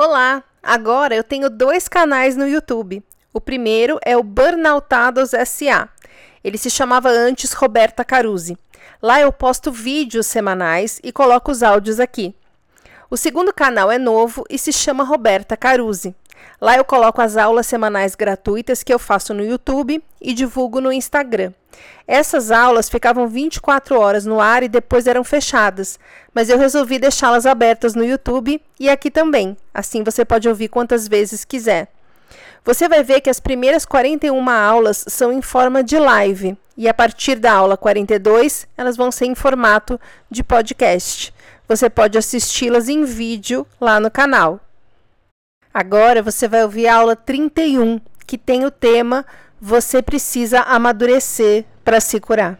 Olá! Agora eu tenho dois canais no YouTube. O primeiro é o Burnoutados SA. Ele se chamava antes Roberta Caruzi. Lá eu posto vídeos semanais e coloco os áudios aqui. O segundo canal é novo e se chama Roberta Caruzi. Lá eu coloco as aulas semanais gratuitas que eu faço no YouTube e divulgo no Instagram. Essas aulas ficavam 24 horas no ar e depois eram fechadas, mas eu resolvi deixá-las abertas no YouTube e aqui também. Assim você pode ouvir quantas vezes quiser. Você vai ver que as primeiras 41 aulas são em forma de live e a partir da aula 42 elas vão ser em formato de podcast. Você pode assisti-las em vídeo lá no canal. Agora você vai ouvir a aula 31, que tem o tema Você precisa amadurecer para se curar.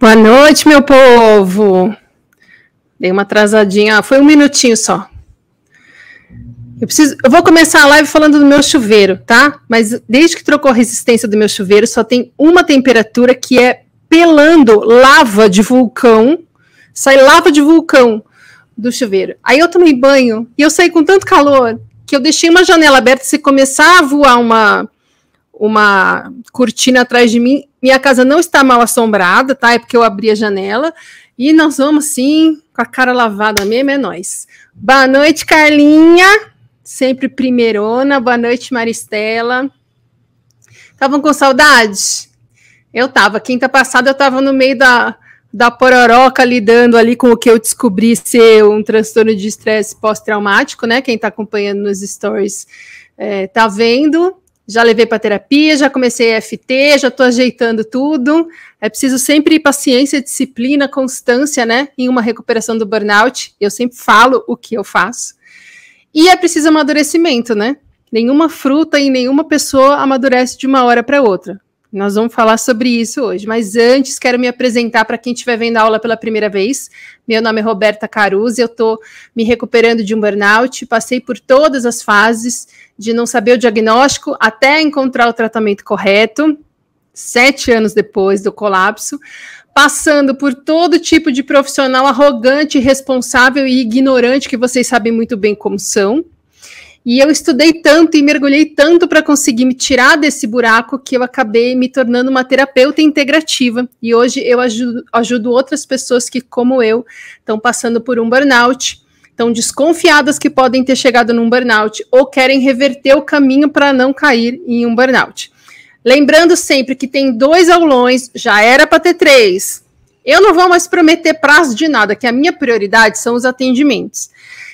Boa noite, meu povo. Dei uma atrasadinha, foi um minutinho só. Eu, preciso, eu vou começar a live falando do meu chuveiro, tá? Mas desde que trocou a resistência do meu chuveiro, só tem uma temperatura que é pelando lava de vulcão. Sai lava de vulcão do chuveiro. Aí eu tomei banho e eu saí com tanto calor que eu deixei uma janela aberta. Se começar a voar uma, uma cortina atrás de mim, minha casa não está mal assombrada, tá? É porque eu abri a janela. E nós vamos assim, com a cara lavada mesmo, é nós. Boa noite, Carlinha. Sempre primeirona. Boa noite, Maristela. Estavam com saudade? Eu tava. Quinta passada eu tava no meio da, da pororoca lidando ali com o que eu descobri ser um transtorno de estresse pós-traumático, né? Quem está acompanhando nos stories é, tá vendo. Já levei para terapia, já comecei EFT, já estou ajeitando tudo. É preciso sempre paciência, disciplina, constância, né? Em uma recuperação do burnout. Eu sempre falo o que eu faço. E é preciso amadurecimento, né? Nenhuma fruta e nenhuma pessoa amadurece de uma hora para outra. Nós vamos falar sobre isso hoje, mas antes quero me apresentar para quem estiver vendo a aula pela primeira vez. Meu nome é Roberta Caruz, eu estou me recuperando de um burnout, passei por todas as fases de não saber o diagnóstico até encontrar o tratamento correto, sete anos depois do colapso, passando por todo tipo de profissional arrogante, responsável e ignorante que vocês sabem muito bem como são e eu estudei tanto e mergulhei tanto para conseguir me tirar desse buraco que eu acabei me tornando uma terapeuta integrativa. E hoje eu ajudo, ajudo outras pessoas que, como eu, estão passando por um burnout, estão desconfiadas que podem ter chegado num burnout ou querem reverter o caminho para não cair em um burnout. Lembrando sempre que tem dois aulões, já era para ter três. Eu não vou mais prometer prazo de nada, que a minha prioridade são os atendimentos.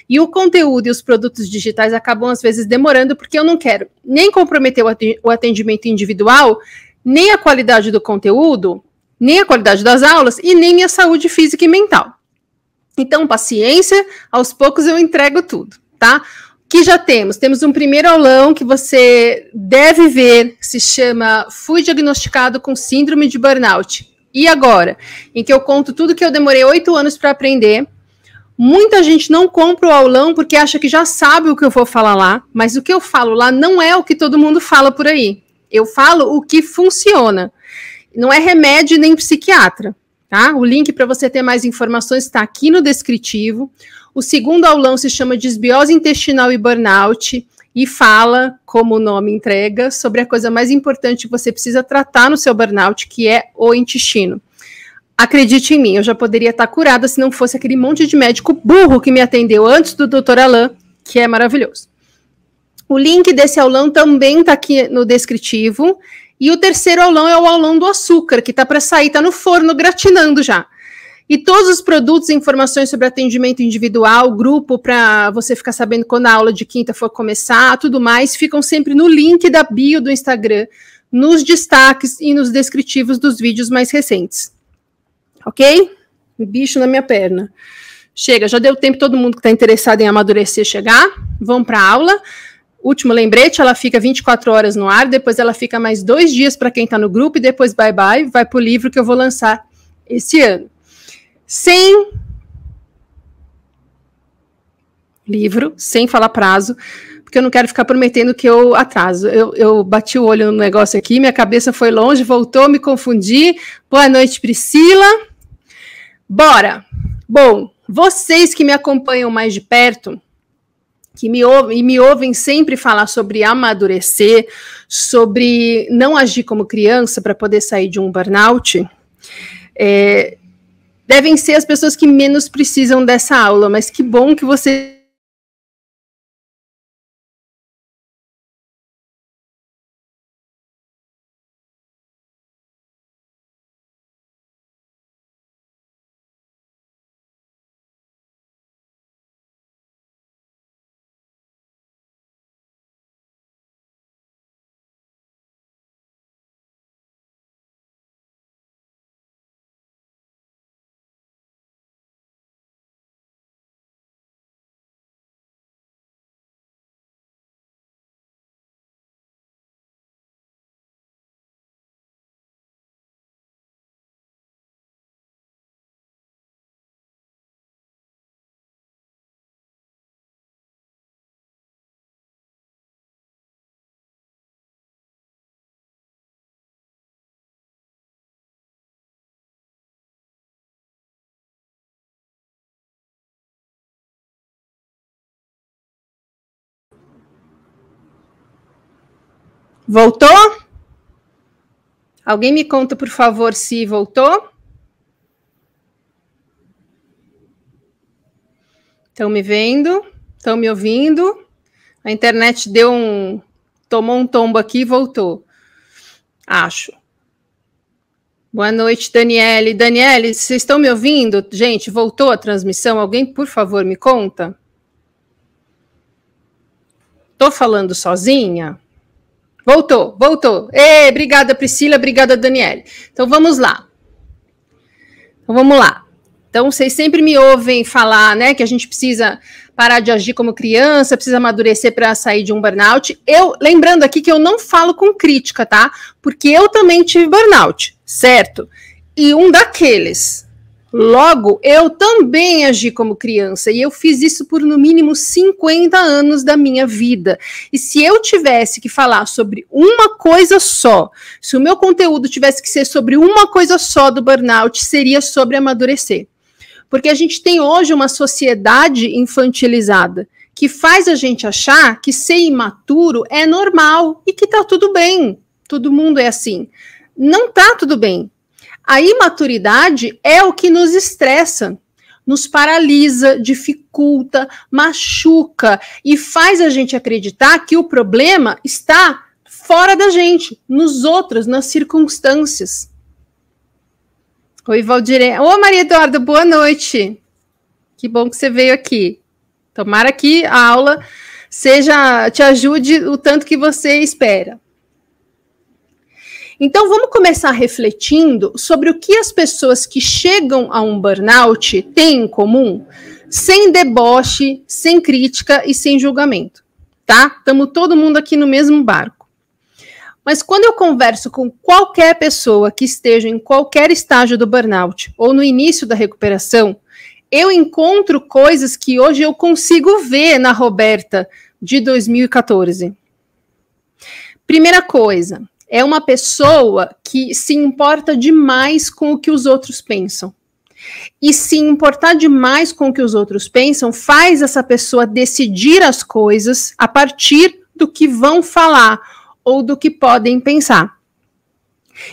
E o conteúdo e os produtos digitais acabam, às vezes, demorando, porque eu não quero nem comprometer o atendimento individual, nem a qualidade do conteúdo, nem a qualidade das aulas e nem minha saúde física e mental. Então, paciência, aos poucos eu entrego tudo, tá? Que já temos, temos um primeiro aulão que você deve ver, se chama Fui diagnosticado com síndrome de burnout. E agora? Em que eu conto tudo que eu demorei oito anos para aprender, Muita gente não compra o aulão porque acha que já sabe o que eu vou falar lá, mas o que eu falo lá não é o que todo mundo fala por aí. Eu falo o que funciona. Não é remédio nem psiquiatra, tá? O link para você ter mais informações está aqui no descritivo. O segundo aulão se chama Desbiose Intestinal e Burnout e fala, como o nome entrega, sobre a coisa mais importante que você precisa tratar no seu burnout, que é o intestino. Acredite em mim, eu já poderia estar curada se não fosse aquele monte de médico burro que me atendeu antes do Dr. Alain, que é maravilhoso. O link desse aulão também está aqui no descritivo. E o terceiro aulão é o aulão do açúcar, que está para sair, está no forno gratinando já. E todos os produtos e informações sobre atendimento individual, grupo, para você ficar sabendo quando a aula de quinta for começar, tudo mais, ficam sempre no link da bio do Instagram, nos destaques e nos descritivos dos vídeos mais recentes ok? bicho na minha perna. Chega, já deu tempo todo mundo que está interessado em amadurecer chegar. Vamos para a aula. Último lembrete, ela fica 24 horas no ar, depois ela fica mais dois dias para quem está no grupo, e depois bye bye, vai para o livro que eu vou lançar esse ano. Sem livro, sem falar prazo, porque eu não quero ficar prometendo que eu atraso. Eu, eu bati o olho no negócio aqui, minha cabeça foi longe, voltou, me confundi. Boa noite, Priscila. Bora! Bom, vocês que me acompanham mais de perto, que me ouvem, e me ouvem sempre falar sobre amadurecer, sobre não agir como criança para poder sair de um burnout, é, devem ser as pessoas que menos precisam dessa aula, mas que bom que você Voltou? Alguém me conta, por favor, se voltou? Estão me vendo? Estão me ouvindo? A internet deu um. tomou um tombo aqui e voltou. Acho. Boa noite, Daniele. Daniele, vocês estão me ouvindo? Gente, voltou a transmissão? Alguém, por favor, me conta? Estou falando sozinha? Voltou, voltou. Ei, obrigada, Priscila, obrigada, Daniele. Então vamos lá. Então vamos lá. Então vocês sempre me ouvem falar, né, que a gente precisa parar de agir como criança, precisa amadurecer para sair de um burnout. Eu, lembrando aqui que eu não falo com crítica, tá? Porque eu também tive burnout, certo? E um daqueles Logo, eu também agi como criança e eu fiz isso por no mínimo 50 anos da minha vida. E se eu tivesse que falar sobre uma coisa só, se o meu conteúdo tivesse que ser sobre uma coisa só do burnout, seria sobre amadurecer. Porque a gente tem hoje uma sociedade infantilizada que faz a gente achar que ser imaturo é normal e que tá tudo bem. Todo mundo é assim. Não tá tudo bem. A imaturidade é o que nos estressa, nos paralisa, dificulta, machuca e faz a gente acreditar que o problema está fora da gente, nos outros, nas circunstâncias. Oi, Valdirene. Ô, Maria Eduarda, boa noite. Que bom que você veio aqui. Tomara que a aula seja te ajude o tanto que você espera. Então vamos começar refletindo sobre o que as pessoas que chegam a um burnout têm em comum, sem deboche, sem crítica e sem julgamento, tá? Estamos todo mundo aqui no mesmo barco. Mas quando eu converso com qualquer pessoa que esteja em qualquer estágio do burnout ou no início da recuperação, eu encontro coisas que hoje eu consigo ver na Roberta de 2014. Primeira coisa, é uma pessoa que se importa demais com o que os outros pensam. E se importar demais com o que os outros pensam, faz essa pessoa decidir as coisas a partir do que vão falar ou do que podem pensar.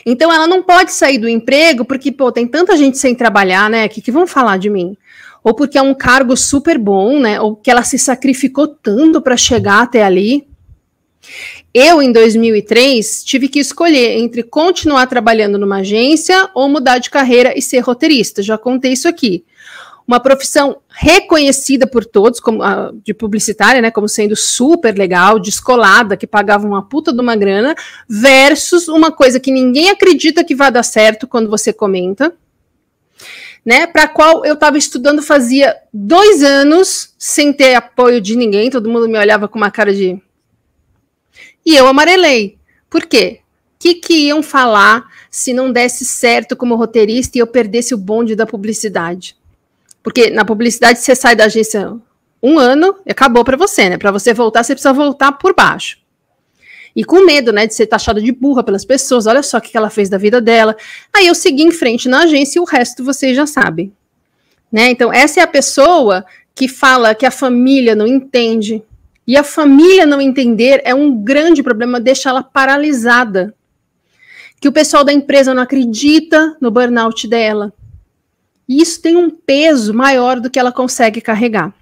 Então ela não pode sair do emprego porque, pô, tem tanta gente sem trabalhar, né? Que, que vão falar de mim? Ou porque é um cargo super bom, né? Ou que ela se sacrificou tanto para chegar até ali. Eu, em 2003, tive que escolher entre continuar trabalhando numa agência ou mudar de carreira e ser roteirista. Já contei isso aqui. Uma profissão reconhecida por todos, como a, de publicitária, né, como sendo super legal, descolada, que pagava uma puta de uma grana, versus uma coisa que ninguém acredita que vai dar certo quando você comenta, né, para qual eu estava estudando fazia dois anos, sem ter apoio de ninguém, todo mundo me olhava com uma cara de e eu amarelei. Por quê? O que, que iam falar se não desse certo como roteirista e eu perdesse o bonde da publicidade? Porque na publicidade você sai da agência um ano e acabou para você, né? Para você voltar, você precisa voltar por baixo. E com medo, né, de ser taxada de burra pelas pessoas, olha só o que ela fez da vida dela. Aí eu segui em frente na agência e o resto vocês já sabem. Né? Então, essa é a pessoa que fala que a família não entende. E a família não entender é um grande problema, deixa ela paralisada. Que o pessoal da empresa não acredita no burnout dela. E isso tem um peso maior do que ela consegue carregar.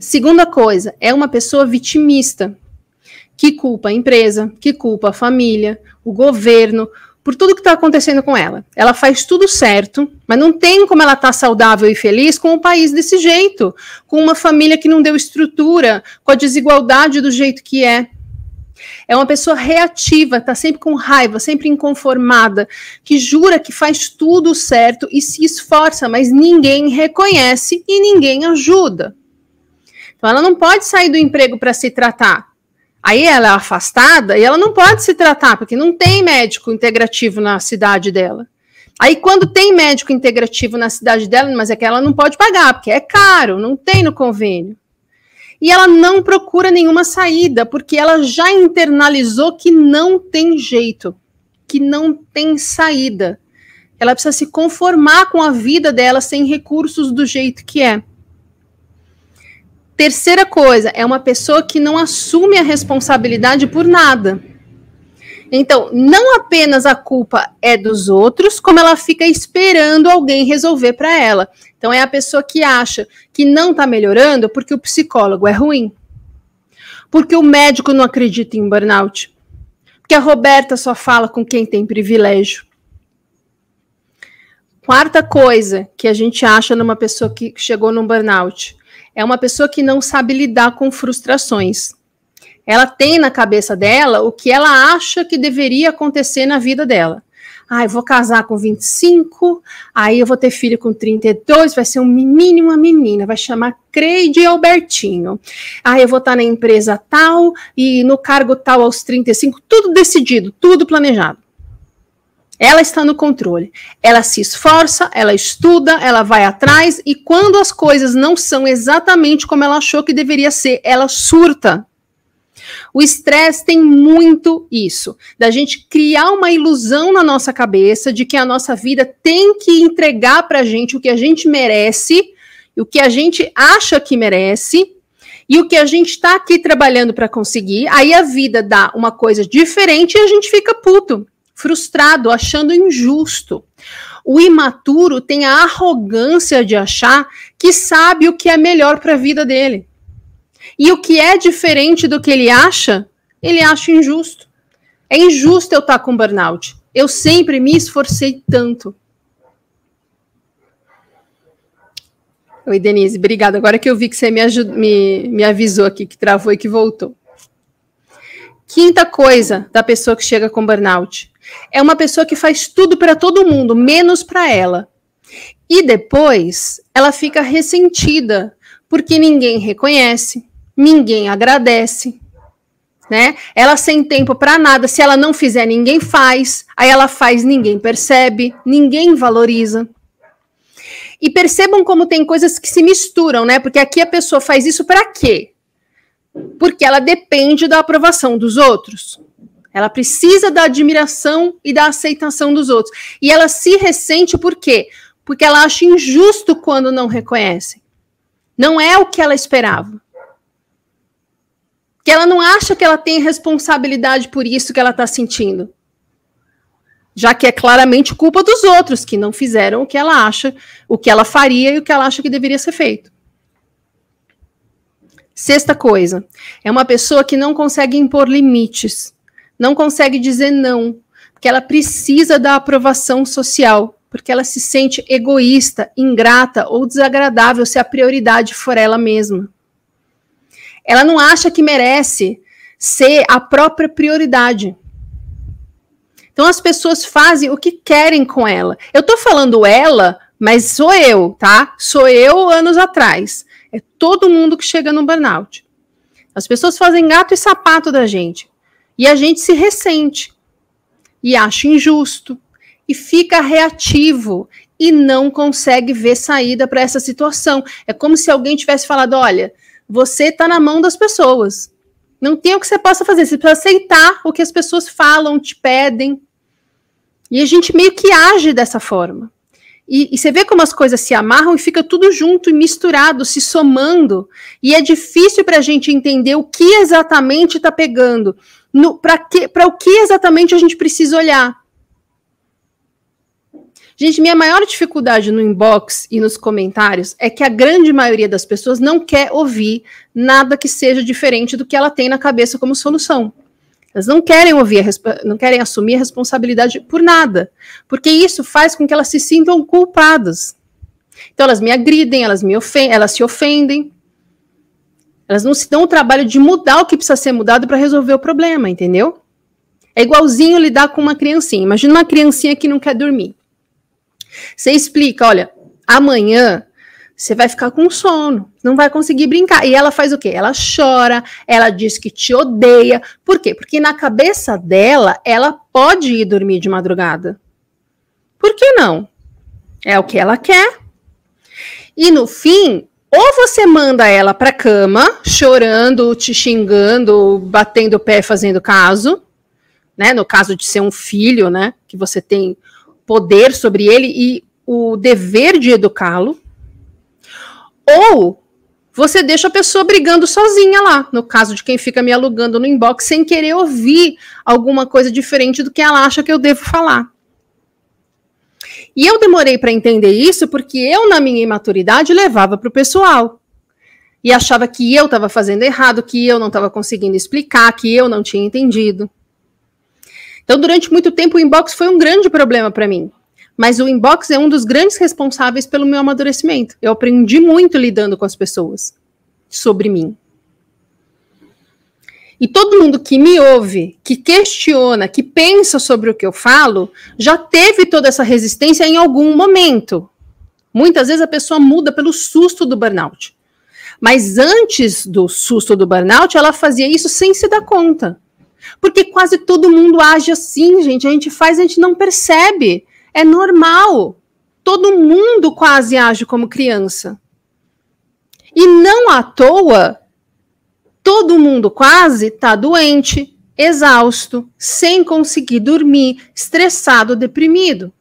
Segunda coisa, é uma pessoa vitimista, que culpa a empresa, que culpa a família, o governo, por tudo que está acontecendo com ela. Ela faz tudo certo, mas não tem como ela estar tá saudável e feliz com o país desse jeito, com uma família que não deu estrutura, com a desigualdade do jeito que é. É uma pessoa reativa, está sempre com raiva, sempre inconformada, que jura que faz tudo certo e se esforça, mas ninguém reconhece e ninguém ajuda. Então ela não pode sair do emprego para se tratar. Aí ela é afastada e ela não pode se tratar, porque não tem médico integrativo na cidade dela. Aí, quando tem médico integrativo na cidade dela, mas é que ela não pode pagar, porque é caro, não tem no convênio. E ela não procura nenhuma saída, porque ela já internalizou que não tem jeito, que não tem saída. Ela precisa se conformar com a vida dela sem recursos do jeito que é. Terceira coisa, é uma pessoa que não assume a responsabilidade por nada. Então, não apenas a culpa é dos outros, como ela fica esperando alguém resolver para ela. Então, é a pessoa que acha que não está melhorando porque o psicólogo é ruim, porque o médico não acredita em burnout, porque a Roberta só fala com quem tem privilégio. Quarta coisa que a gente acha numa pessoa que chegou num burnout é uma pessoa que não sabe lidar com frustrações. Ela tem na cabeça dela o que ela acha que deveria acontecer na vida dela. Ah, eu vou casar com 25, aí eu vou ter filho com 32, vai ser um menino e uma menina, vai chamar Creide Albertinho. Ah, eu vou estar na empresa tal e no cargo tal aos 35, tudo decidido, tudo planejado. Ela está no controle. Ela se esforça, ela estuda, ela vai atrás e quando as coisas não são exatamente como ela achou que deveria ser, ela surta. O estresse tem muito isso, da gente criar uma ilusão na nossa cabeça de que a nossa vida tem que entregar para a gente o que a gente merece, o que a gente acha que merece, e o que a gente está aqui trabalhando para conseguir. Aí a vida dá uma coisa diferente e a gente fica puto frustrado, achando injusto. O imaturo tem a arrogância de achar que sabe o que é melhor para a vida dele. E o que é diferente do que ele acha, ele acha injusto. É injusto eu estar com burnout. Eu sempre me esforcei tanto. Oi, Denise, obrigada. Agora que eu vi que você me, me, me avisou aqui, que travou e que voltou. Quinta coisa da pessoa que chega com burnout: é uma pessoa que faz tudo para todo mundo, menos para ela. E depois ela fica ressentida, porque ninguém reconhece, ninguém agradece, né? Ela sem tempo para nada, se ela não fizer, ninguém faz. Aí ela faz, ninguém percebe, ninguém valoriza. E percebam como tem coisas que se misturam, né? Porque aqui a pessoa faz isso para quê? Porque ela depende da aprovação dos outros. Ela precisa da admiração e da aceitação dos outros. E ela se ressente por quê? Porque ela acha injusto quando não reconhece. Não é o que ela esperava. Que ela não acha que ela tem responsabilidade por isso que ela está sentindo. Já que é claramente culpa dos outros que não fizeram o que ela acha, o que ela faria e o que ela acha que deveria ser feito. Sexta coisa, é uma pessoa que não consegue impor limites não consegue dizer não, porque ela precisa da aprovação social, porque ela se sente egoísta, ingrata ou desagradável se a prioridade for ela mesma. Ela não acha que merece ser a própria prioridade. Então as pessoas fazem o que querem com ela. Eu tô falando ela, mas sou eu, tá? Sou eu anos atrás. É todo mundo que chega no burnout. As pessoas fazem gato e sapato da gente. E a gente se ressente e acha injusto e fica reativo e não consegue ver saída para essa situação. É como se alguém tivesse falado: olha, você está na mão das pessoas. Não tem o que você possa fazer. Você precisa aceitar o que as pessoas falam, te pedem. E a gente meio que age dessa forma. E, e, você vê como as coisas se amarram e fica tudo junto e misturado, se somando. E é difícil para a gente entender o que exatamente está pegando, para o que exatamente a gente precisa olhar. Gente, minha maior dificuldade no inbox e nos comentários é que a grande maioria das pessoas não quer ouvir nada que seja diferente do que ela tem na cabeça como solução. Elas não querem ouvir, não querem assumir a responsabilidade por nada, porque isso faz com que elas se sintam culpadas. Então elas me agridem, elas me ofendem, elas se ofendem. Elas não se dão o trabalho de mudar o que precisa ser mudado para resolver o problema, entendeu? É igualzinho lidar com uma criancinha. Imagina uma criancinha que não quer dormir. Você explica, olha, amanhã você vai ficar com sono, não vai conseguir brincar. E ela faz o quê? Ela chora, ela diz que te odeia. Por quê? Porque na cabeça dela, ela pode ir dormir de madrugada. Por que não? É o que ela quer. E no fim, ou você manda ela para cama, chorando, te xingando, batendo o pé, fazendo caso, né? No caso de ser um filho, né? Que você tem poder sobre ele e o dever de educá-lo, ou você deixa a pessoa brigando sozinha lá, no caso de quem fica me alugando no inbox sem querer ouvir alguma coisa diferente do que ela acha que eu devo falar. E eu demorei para entender isso porque eu, na minha imaturidade, levava para o pessoal. E achava que eu estava fazendo errado, que eu não estava conseguindo explicar, que eu não tinha entendido. Então, durante muito tempo, o inbox foi um grande problema para mim. Mas o inbox é um dos grandes responsáveis pelo meu amadurecimento. Eu aprendi muito lidando com as pessoas sobre mim. E todo mundo que me ouve, que questiona, que pensa sobre o que eu falo, já teve toda essa resistência em algum momento. Muitas vezes a pessoa muda pelo susto do burnout. Mas antes do susto do burnout, ela fazia isso sem se dar conta. Porque quase todo mundo age assim, gente. A gente faz, a gente não percebe. É normal. Todo mundo quase age como criança. E não à toa, todo mundo quase está doente, exausto, sem conseguir dormir, estressado, deprimido,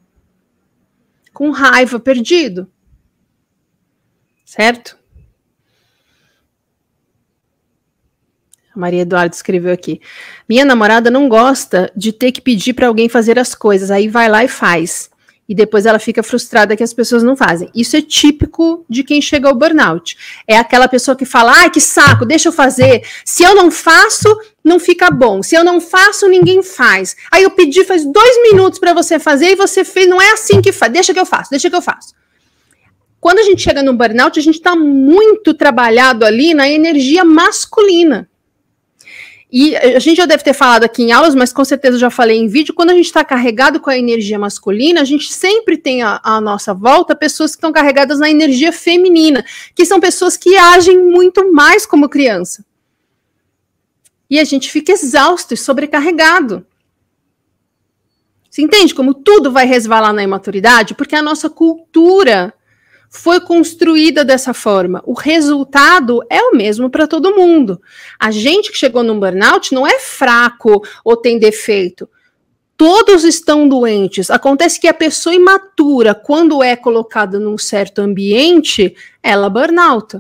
com raiva, perdido. Certo? A Maria Eduardo escreveu aqui. Minha namorada não gosta de ter que pedir para alguém fazer as coisas, aí vai lá e faz. E depois ela fica frustrada que as pessoas não fazem. Isso é típico de quem chega ao burnout. É aquela pessoa que fala: ai, que saco, deixa eu fazer. Se eu não faço, não fica bom. Se eu não faço, ninguém faz. Aí eu pedi faz dois minutos para você fazer e você fez. Não é assim que faz. Deixa que eu faço, deixa que eu faço. Quando a gente chega no burnout, a gente está muito trabalhado ali na energia masculina. E a gente já deve ter falado aqui em aulas, mas com certeza já falei em vídeo. Quando a gente está carregado com a energia masculina, a gente sempre tem à, nossa volta pessoas que estão carregadas na energia feminina, que são pessoas que agem muito mais como criança. E a gente fica exausto e sobrecarregado. Você entende como tudo vai resvalar na imaturidade? Porque a nossa cultura foi construída dessa forma. O resultado é o mesmo para todo mundo. A gente que chegou num burnout não é fraco ou tem defeito. Todos estão doentes. Acontece que a pessoa imatura, quando é colocada num certo ambiente, ela burnout.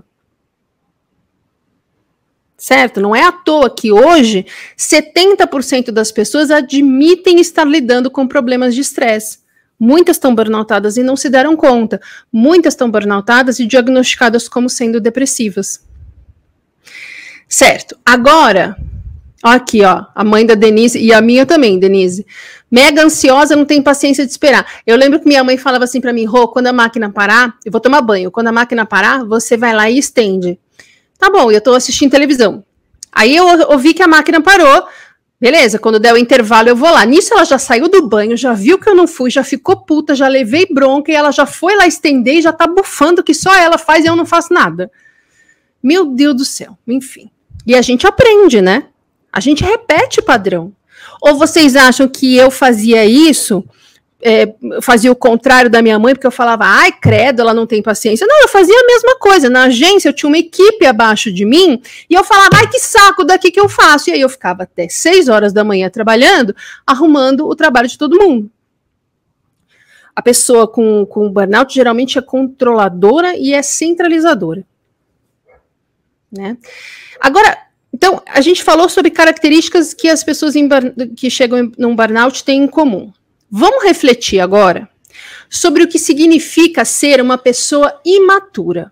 Certo? Não é à toa que hoje 70% das pessoas admitem estar lidando com problemas de estresse. Muitas estão burnoutadas e não se deram conta. Muitas estão burnoutadas e diagnosticadas como sendo depressivas. Certo. Agora, aqui, ó, a mãe da Denise e a minha também, Denise. Mega ansiosa, não tem paciência de esperar. Eu lembro que minha mãe falava assim para mim, Rô, quando a máquina parar, eu vou tomar banho. Quando a máquina parar, você vai lá e estende. Tá bom, eu tô assistindo televisão. Aí eu ouvi que a máquina parou, Beleza, quando der o intervalo eu vou lá. Nisso ela já saiu do banho, já viu que eu não fui, já ficou puta, já levei bronca e ela já foi lá estender e já tá bufando que só ela faz e eu não faço nada. Meu Deus do céu, enfim. E a gente aprende, né? A gente repete o padrão. Ou vocês acham que eu fazia isso é, fazia o contrário da minha mãe, porque eu falava, ai, credo, ela não tem paciência. Não, eu fazia a mesma coisa. Na agência, eu tinha uma equipe abaixo de mim, e eu falava, ai, que saco daqui que eu faço. E aí eu ficava até seis horas da manhã trabalhando, arrumando o trabalho de todo mundo. A pessoa com, com burnout geralmente é controladora e é centralizadora. Né? Agora, então, a gente falou sobre características que as pessoas que chegam num burnout têm em comum. Vamos refletir agora sobre o que significa ser uma pessoa imatura,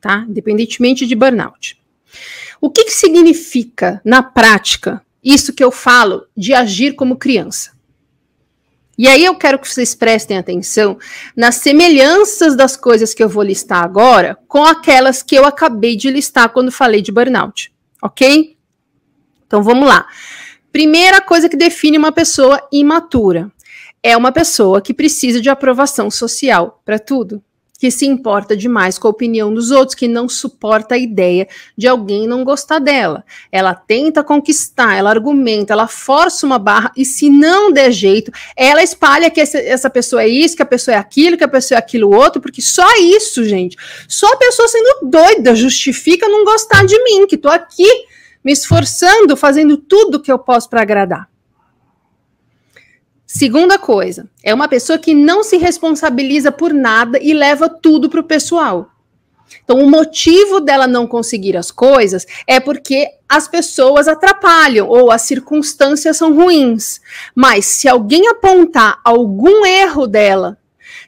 tá? Independentemente de burnout. O que, que significa, na prática, isso que eu falo de agir como criança? E aí eu quero que vocês prestem atenção nas semelhanças das coisas que eu vou listar agora com aquelas que eu acabei de listar quando falei de burnout, ok? Então vamos lá. Primeira coisa que define uma pessoa imatura é uma pessoa que precisa de aprovação social para tudo que se importa demais com a opinião dos outros, que não suporta a ideia de alguém não gostar dela. Ela tenta conquistar, ela argumenta, ela força uma barra e se não der jeito, ela espalha que essa, essa pessoa é isso, que a pessoa é aquilo, que a pessoa é aquilo outro, porque só isso, gente, só a pessoa sendo doida justifica não gostar de mim, que tô aqui me esforçando, fazendo tudo que eu posso para agradar. Segunda coisa, é uma pessoa que não se responsabiliza por nada e leva tudo para o pessoal. Então, o motivo dela não conseguir as coisas é porque as pessoas atrapalham ou as circunstâncias são ruins. Mas se alguém apontar algum erro dela,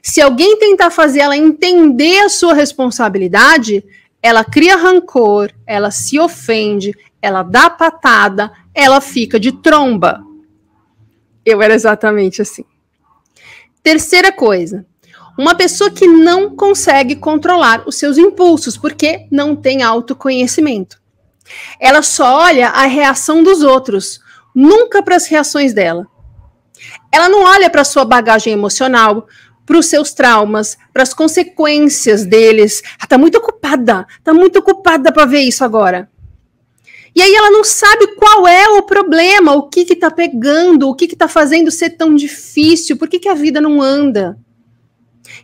se alguém tentar fazer ela entender a sua responsabilidade, ela cria rancor, ela se ofende, ela dá patada, ela fica de tromba. Eu era exatamente assim. Terceira coisa, uma pessoa que não consegue controlar os seus impulsos porque não tem autoconhecimento. Ela só olha a reação dos outros, nunca para as reações dela. Ela não olha para sua bagagem emocional, para os seus traumas, para as consequências deles. Ela está muito ocupada, está muito ocupada para ver isso agora. E aí ela não sabe qual é o problema, o que que tá pegando, o que que tá fazendo ser tão difícil, por que que a vida não anda?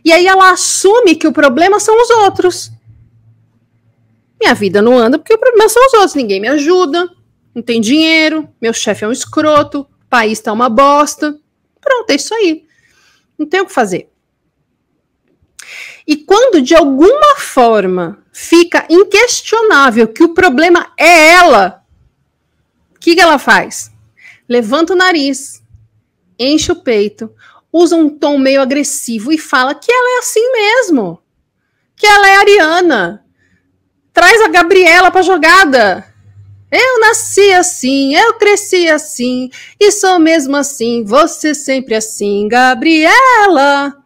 E aí ela assume que o problema são os outros. Minha vida não anda porque o problema são os outros, ninguém me ajuda, não tem dinheiro, meu chefe é um escroto, o país tá uma bosta. Pronto, é isso aí. Não tem o que fazer. E quando de alguma forma fica inquestionável que o problema é ela, o que, que ela faz? Levanta o nariz, enche o peito, usa um tom meio agressivo e fala que ela é assim mesmo, que ela é ariana. Traz a Gabriela para jogada. Eu nasci assim, eu cresci assim, e sou mesmo assim, você sempre assim, Gabriela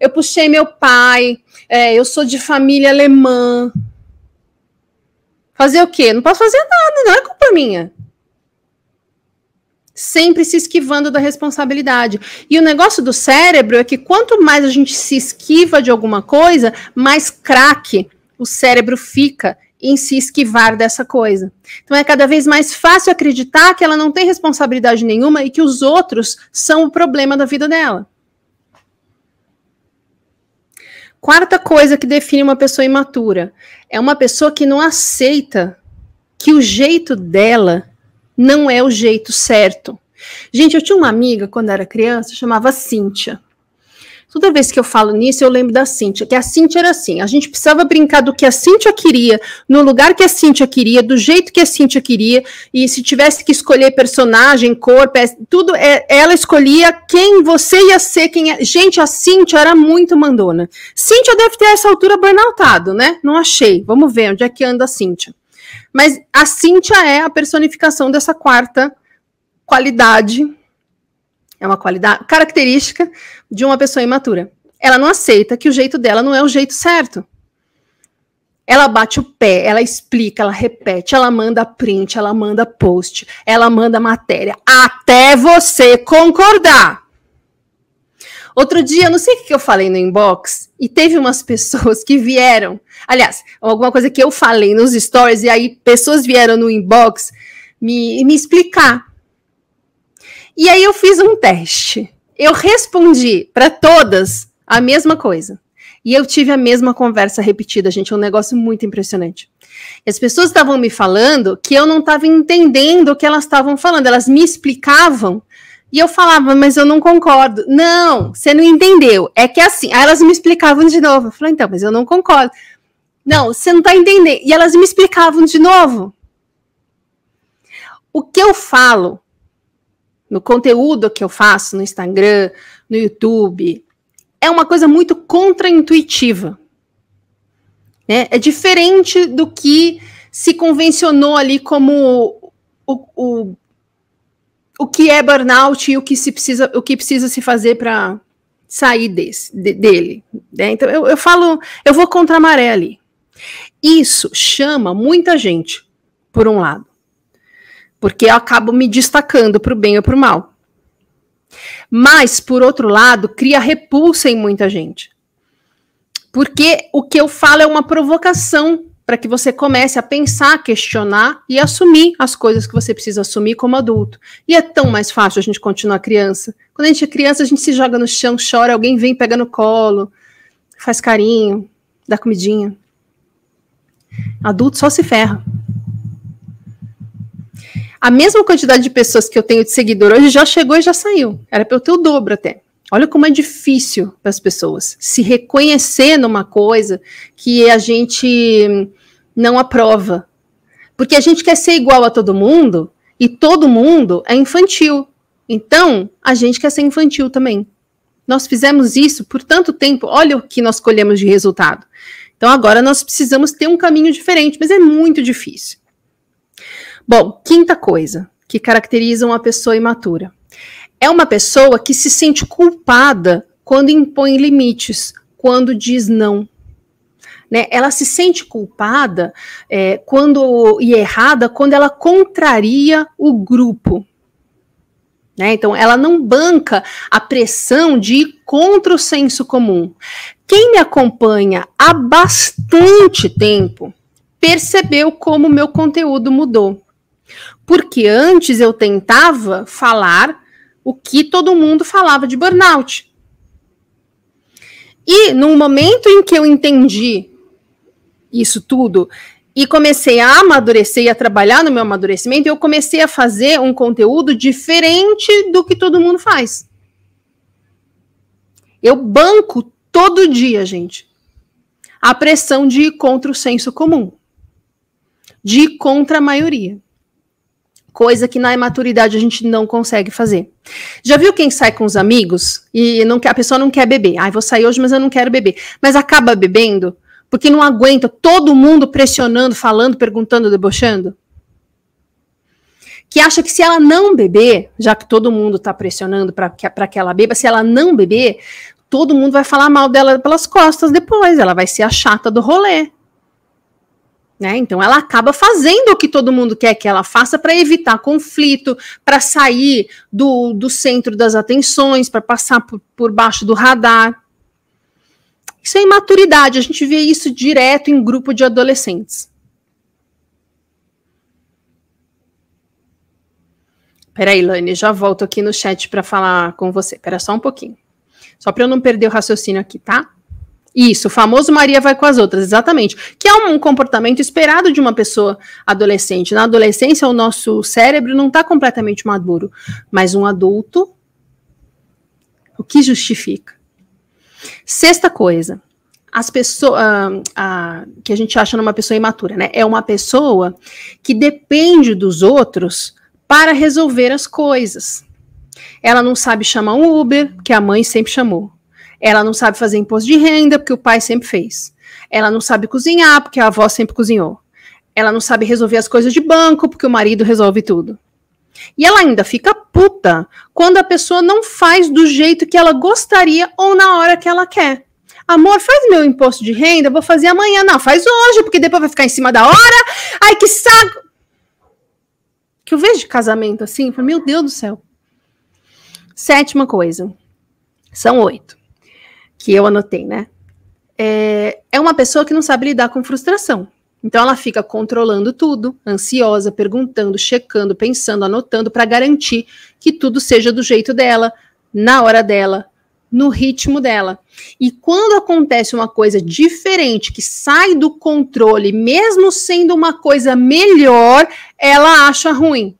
eu puxei meu pai, é, eu sou de família alemã. Fazer o quê? Não posso fazer nada, não é culpa minha. Sempre se esquivando da responsabilidade. E o negócio do cérebro é que quanto mais a gente se esquiva de alguma coisa, mais craque o cérebro fica em se esquivar dessa coisa. Então é cada vez mais fácil acreditar que ela não tem responsabilidade nenhuma e que os outros são o problema da vida dela. Quarta coisa que define uma pessoa imatura é uma pessoa que não aceita que o jeito dela não é o jeito certo. Gente, eu tinha uma amiga quando era criança, chamava Cíntia. Toda vez que eu falo nisso, eu lembro da Cíntia, que a Cíntia era assim, a gente precisava brincar do que a Cíntia queria, no lugar que a Cíntia queria, do jeito que a Cíntia queria, e se tivesse que escolher personagem, cor, tudo, é, ela escolhia quem você ia ser, quem é. Gente, a Cíntia era muito mandona. Cíntia deve ter essa altura burnoutado, né? Não achei. Vamos ver onde é que anda a Cíntia. Mas a Cíntia é a personificação dessa quarta qualidade é uma qualidade, característica de uma pessoa imatura. Ela não aceita que o jeito dela não é o jeito certo. Ela bate o pé, ela explica, ela repete, ela manda print, ela manda post, ela manda matéria, até você concordar. Outro dia, não sei o que eu falei no inbox, e teve umas pessoas que vieram. Aliás, alguma coisa que eu falei nos stories, e aí pessoas vieram no inbox me, me explicar. E aí eu fiz um teste. Eu respondi para todas a mesma coisa. E eu tive a mesma conversa repetida, gente, é um negócio muito impressionante. E as pessoas estavam me falando que eu não estava entendendo o que elas estavam falando, elas me explicavam E eu falava, mas eu não concordo. Não, você não entendeu. É que assim, aí elas me explicavam de novo. Eu falei, então, mas eu não concordo. Não, você não está entendendo. E elas me explicavam de novo. O que eu falo no conteúdo que eu faço no Instagram, no YouTube, é uma coisa muito contraintuitiva. Né? É diferente do que se convencionou ali como o, o, o que é burnout e o que, se precisa, o que precisa se fazer para sair desse, de, dele. Né? Então, eu, eu falo, eu vou contra a maré ali. Isso chama muita gente, por um lado porque eu acabo me destacando para o bem ou para o mal. Mas, por outro lado, cria repulsa em muita gente. Porque o que eu falo é uma provocação para que você comece a pensar, questionar e assumir as coisas que você precisa assumir como adulto. E é tão mais fácil a gente continuar criança. Quando a gente é criança, a gente se joga no chão, chora, alguém vem, pega no colo, faz carinho, dá comidinha. Adulto só se ferra. A mesma quantidade de pessoas que eu tenho de seguidor hoje já chegou e já saiu. Era para eu ter o dobro até. Olha como é difícil para as pessoas se reconhecer numa coisa que a gente não aprova. Porque a gente quer ser igual a todo mundo e todo mundo é infantil. Então, a gente quer ser infantil também. Nós fizemos isso por tanto tempo, olha o que nós colhemos de resultado. Então, agora nós precisamos ter um caminho diferente, mas é muito difícil. Bom, quinta coisa que caracteriza uma pessoa imatura. É uma pessoa que se sente culpada quando impõe limites, quando diz não. Né? Ela se sente culpada é, quando e errada quando ela contraria o grupo. Né? Então, ela não banca a pressão de ir contra o senso comum. Quem me acompanha há bastante tempo percebeu como meu conteúdo mudou. Porque antes eu tentava falar o que todo mundo falava de burnout. E no momento em que eu entendi isso tudo e comecei a amadurecer e a trabalhar no meu amadurecimento, eu comecei a fazer um conteúdo diferente do que todo mundo faz. Eu banco todo dia, gente, a pressão de ir contra o senso comum, de ir contra a maioria coisa que na imaturidade a gente não consegue fazer. Já viu quem sai com os amigos e não quer, a pessoa não quer beber? Ah, vou sair hoje, mas eu não quero beber. Mas acaba bebendo porque não aguenta todo mundo pressionando, falando, perguntando, debochando? Que acha que se ela não beber, já que todo mundo está pressionando para que, que ela beba, se ela não beber, todo mundo vai falar mal dela pelas costas depois, ela vai ser a chata do rolê. Né? Então, ela acaba fazendo o que todo mundo quer que ela faça para evitar conflito, para sair do, do centro das atenções, para passar por, por baixo do radar. Isso é imaturidade, a gente vê isso direto em grupo de adolescentes. Peraí, Lani, já volto aqui no chat para falar com você. Espera só um pouquinho. Só para eu não perder o raciocínio aqui, tá? Isso, o famoso Maria vai com as outras, exatamente. Que é um comportamento esperado de uma pessoa adolescente. Na adolescência, o nosso cérebro não está completamente maduro, mas um adulto, o que justifica? Sexta coisa, as pessoas uh, que a gente acha numa pessoa imatura, né? É uma pessoa que depende dos outros para resolver as coisas. Ela não sabe chamar um Uber, que a mãe sempre chamou. Ela não sabe fazer imposto de renda, porque o pai sempre fez. Ela não sabe cozinhar, porque a avó sempre cozinhou. Ela não sabe resolver as coisas de banco, porque o marido resolve tudo. E ela ainda fica puta quando a pessoa não faz do jeito que ela gostaria ou na hora que ela quer. Amor, faz meu imposto de renda, vou fazer amanhã. Não, faz hoje, porque depois vai ficar em cima da hora. Ai, que saco! Que eu vejo de casamento assim, meu Deus do céu. Sétima coisa. São oito que eu anotei, né? É, é uma pessoa que não sabe lidar com frustração. Então ela fica controlando tudo, ansiosa, perguntando, checando, pensando, anotando para garantir que tudo seja do jeito dela, na hora dela, no ritmo dela. E quando acontece uma coisa diferente, que sai do controle, mesmo sendo uma coisa melhor, ela acha ruim.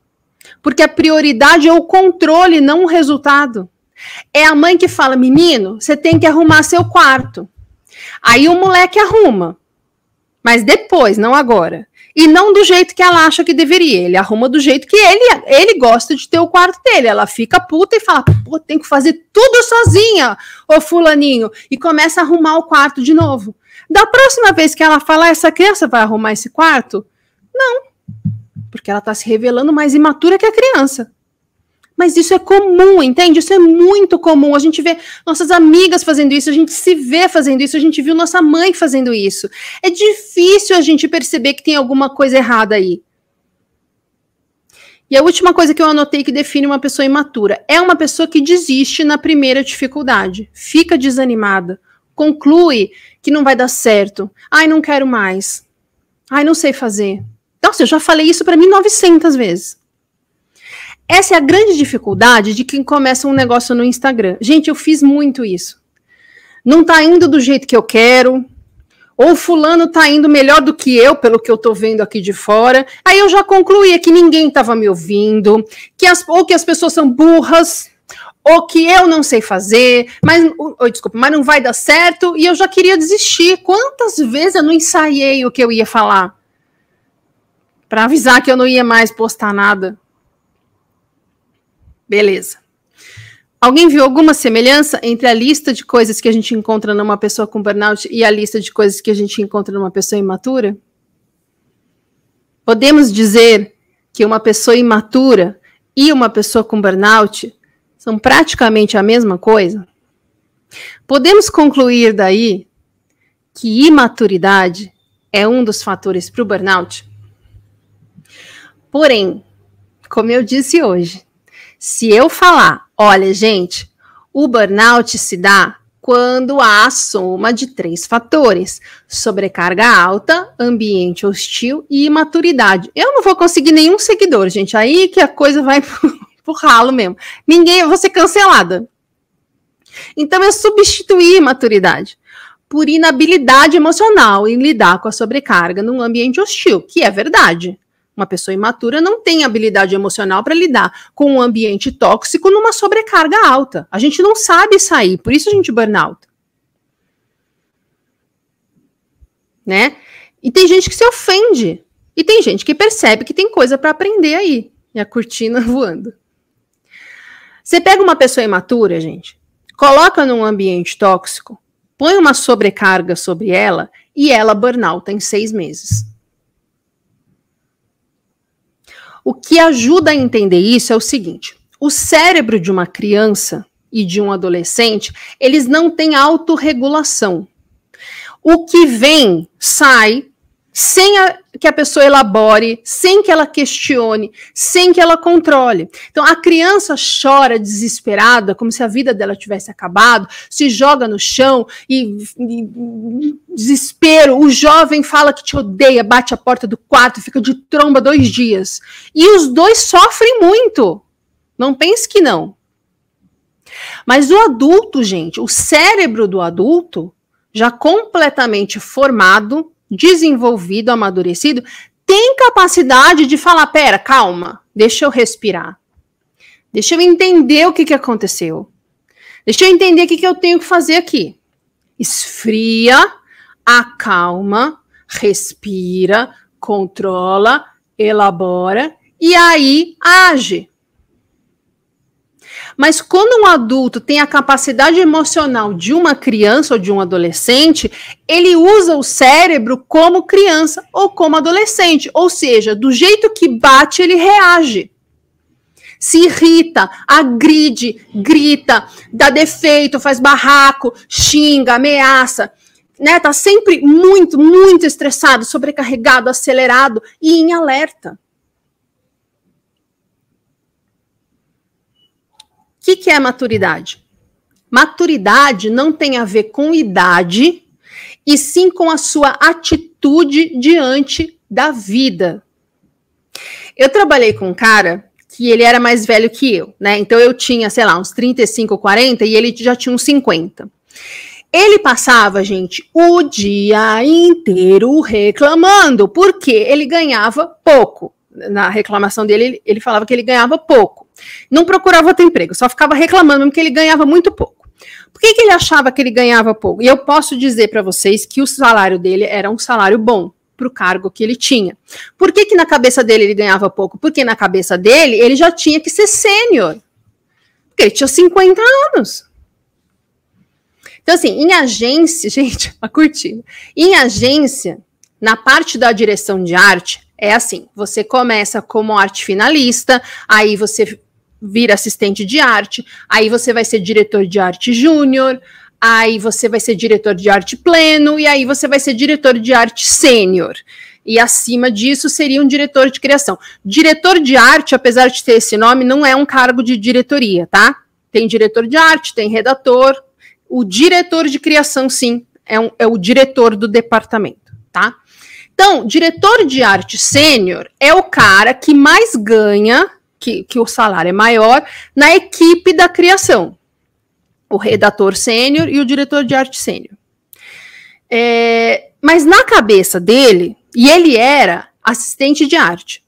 Porque a prioridade é o controle, não o resultado. É a mãe que fala: menino, você tem que arrumar seu quarto. Aí o moleque arruma. Mas depois, não agora. E não do jeito que ela acha que deveria. Ele arruma do jeito que ele, ele gosta de ter o quarto dele. Ela fica puta e fala: pô, tem que fazer tudo sozinha, ô Fulaninho. E começa a arrumar o quarto de novo. Da próxima vez que ela falar, essa criança vai arrumar esse quarto? Não. Porque ela está se revelando mais imatura que a criança. Mas isso é comum, entende? Isso é muito comum. A gente vê nossas amigas fazendo isso, a gente se vê fazendo isso, a gente viu nossa mãe fazendo isso. É difícil a gente perceber que tem alguma coisa errada aí. E a última coisa que eu anotei que define uma pessoa imatura é uma pessoa que desiste na primeira dificuldade, fica desanimada, conclui que não vai dar certo. Ai, não quero mais. Ai, não sei fazer. Nossa, eu já falei isso para mim 900 vezes. Essa é a grande dificuldade de quem começa um negócio no Instagram. Gente, eu fiz muito isso. Não tá indo do jeito que eu quero, ou fulano tá indo melhor do que eu, pelo que eu tô vendo aqui de fora. Aí eu já concluía que ninguém tava me ouvindo, que as, ou que as pessoas são burras, ou que eu não sei fazer, mas, oh, desculpa, mas não vai dar certo, e eu já queria desistir. Quantas vezes eu não ensaiei o que eu ia falar? Para avisar que eu não ia mais postar nada. Beleza. Alguém viu alguma semelhança entre a lista de coisas que a gente encontra numa pessoa com burnout e a lista de coisas que a gente encontra numa pessoa imatura? Podemos dizer que uma pessoa imatura e uma pessoa com burnout são praticamente a mesma coisa? Podemos concluir daí que imaturidade é um dos fatores para o burnout? Porém, como eu disse hoje, se eu falar, olha, gente, o burnout se dá quando há a soma de três fatores: sobrecarga alta, ambiente hostil e imaturidade. Eu não vou conseguir nenhum seguidor, gente. Aí que a coisa vai pro ralo mesmo. Ninguém, eu vou ser cancelada. Então eu substituí imaturidade por inabilidade emocional em lidar com a sobrecarga num ambiente hostil, que é verdade. Uma pessoa imatura não tem habilidade emocional para lidar com um ambiente tóxico numa sobrecarga alta. A gente não sabe sair, por isso a gente burnout. Né? E tem gente que se ofende. E tem gente que percebe que tem coisa para aprender aí. E a cortina voando. Você pega uma pessoa imatura, gente, coloca num ambiente tóxico, põe uma sobrecarga sobre ela e ela burnout em seis meses. O que ajuda a entender isso é o seguinte: o cérebro de uma criança e de um adolescente, eles não têm autorregulação. O que vem, sai, sem a, que a pessoa elabore, sem que ela questione, sem que ela controle. Então a criança chora desesperada, como se a vida dela tivesse acabado, se joga no chão e, e desespero. O jovem fala que te odeia, bate a porta do quarto, fica de tromba dois dias. E os dois sofrem muito. Não pense que não. Mas o adulto, gente, o cérebro do adulto, já completamente formado, desenvolvido, amadurecido, tem capacidade de falar: pera, calma, deixa eu respirar. Deixa eu entender o que, que aconteceu. Deixa eu entender o que, que eu tenho que fazer aqui. Esfria, acalma, respira, controla, elabora e aí age. Mas quando um adulto tem a capacidade emocional de uma criança ou de um adolescente, ele usa o cérebro como criança ou como adolescente, ou seja, do jeito que bate, ele reage. Se irrita, agride, grita, dá defeito, faz barraco, xinga, ameaça né, tá sempre muito, muito estressado, sobrecarregado, acelerado e em alerta. Que, que é maturidade? Maturidade não tem a ver com idade, e sim com a sua atitude diante da vida. Eu trabalhei com um cara que ele era mais velho que eu, né? Então eu tinha, sei lá, uns 35, 40 e ele já tinha uns 50. Ele passava, gente, o dia inteiro reclamando, porque ele ganhava pouco. na reclamação dele, ele, falava que ele ganhava pouco. Não procurava outro emprego, só ficava reclamando que ele ganhava muito pouco. Por que, que ele achava que ele ganhava pouco? E eu posso dizer para vocês que o salário dele era um salário bom para o cargo que ele tinha. Por que, que na cabeça dele ele ganhava pouco? Porque na cabeça dele ele já tinha que ser sênior. Porque ele tinha 50 anos. Então, assim, em agência, gente, a cortina. Em agência, na parte da direção de arte, é assim: você começa como arte finalista, aí você vira assistente de arte, aí você vai ser diretor de arte júnior, aí você vai ser diretor de arte pleno, e aí você vai ser diretor de arte sênior. E acima disso seria um diretor de criação. Diretor de arte, apesar de ter esse nome, não é um cargo de diretoria, tá? Tem diretor de arte, tem redator. O diretor de criação, sim, é, um, é o diretor do departamento, tá? Então, diretor de arte sênior é o cara que mais ganha que, que o salário é maior na equipe da criação. O redator sênior e o diretor de arte sênior. É, mas na cabeça dele, e ele era assistente de arte,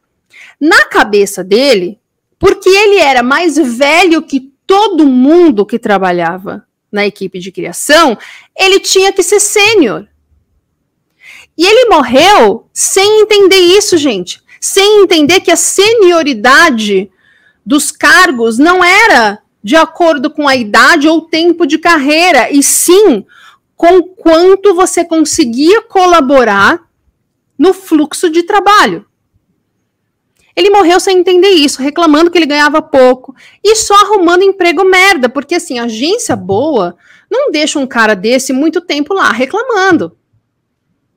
na cabeça dele, porque ele era mais velho que todo mundo que trabalhava na equipe de criação, ele tinha que ser sênior. E ele morreu sem entender isso, gente sem entender que a senioridade dos cargos não era de acordo com a idade ou tempo de carreira, e sim com quanto você conseguia colaborar no fluxo de trabalho. Ele morreu sem entender isso, reclamando que ele ganhava pouco e só arrumando emprego merda, porque assim, agência boa não deixa um cara desse muito tempo lá reclamando.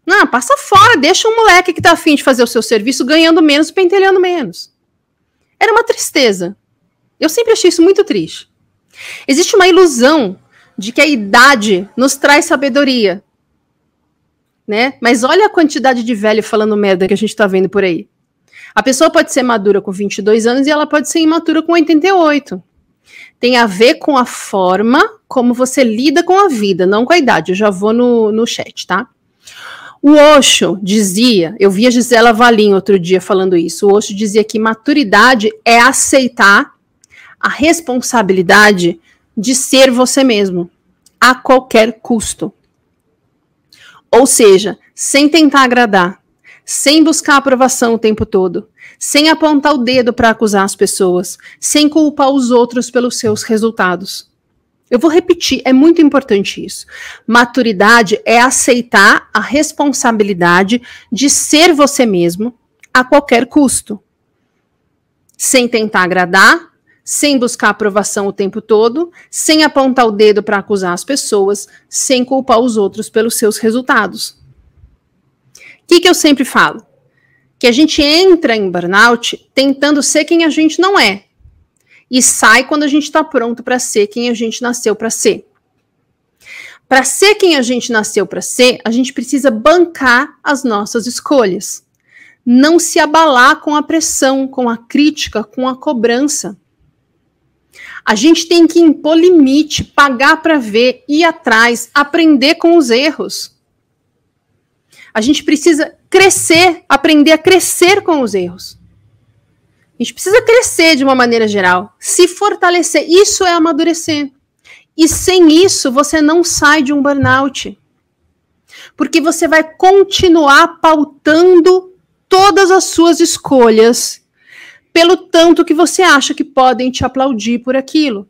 Não, passa fora, deixa um moleque que tá afim de fazer o seu serviço ganhando menos pentelhando menos. Era uma tristeza. Eu sempre achei isso muito triste. Existe uma ilusão de que a idade nos traz sabedoria. Né? Mas olha a quantidade de velho falando merda que a gente tá vendo por aí. A pessoa pode ser madura com 22 anos e ela pode ser imatura com 88. Tem a ver com a forma como você lida com a vida, não com a idade. Eu já vou no, no chat, tá? O Osho dizia, eu vi a Gisela Valim outro dia falando isso, o Osho dizia que maturidade é aceitar a responsabilidade de ser você mesmo, a qualquer custo. Ou seja, sem tentar agradar, sem buscar aprovação o tempo todo, sem apontar o dedo para acusar as pessoas, sem culpar os outros pelos seus resultados. Eu vou repetir, é muito importante isso. Maturidade é aceitar a responsabilidade de ser você mesmo a qualquer custo. Sem tentar agradar, sem buscar aprovação o tempo todo, sem apontar o dedo para acusar as pessoas, sem culpar os outros pelos seus resultados. O que, que eu sempre falo? Que a gente entra em burnout tentando ser quem a gente não é, e sai quando a gente está pronto para ser quem a gente nasceu para ser. Para ser quem a gente nasceu para ser, a gente precisa bancar as nossas escolhas. Não se abalar com a pressão, com a crítica, com a cobrança. A gente tem que impor limite, pagar para ver, ir atrás, aprender com os erros. A gente precisa crescer, aprender a crescer com os erros. Gente precisa crescer de uma maneira geral, se fortalecer. Isso é amadurecer. E sem isso, você não sai de um burnout. Porque você vai continuar pautando todas as suas escolhas pelo tanto que você acha que podem te aplaudir por aquilo.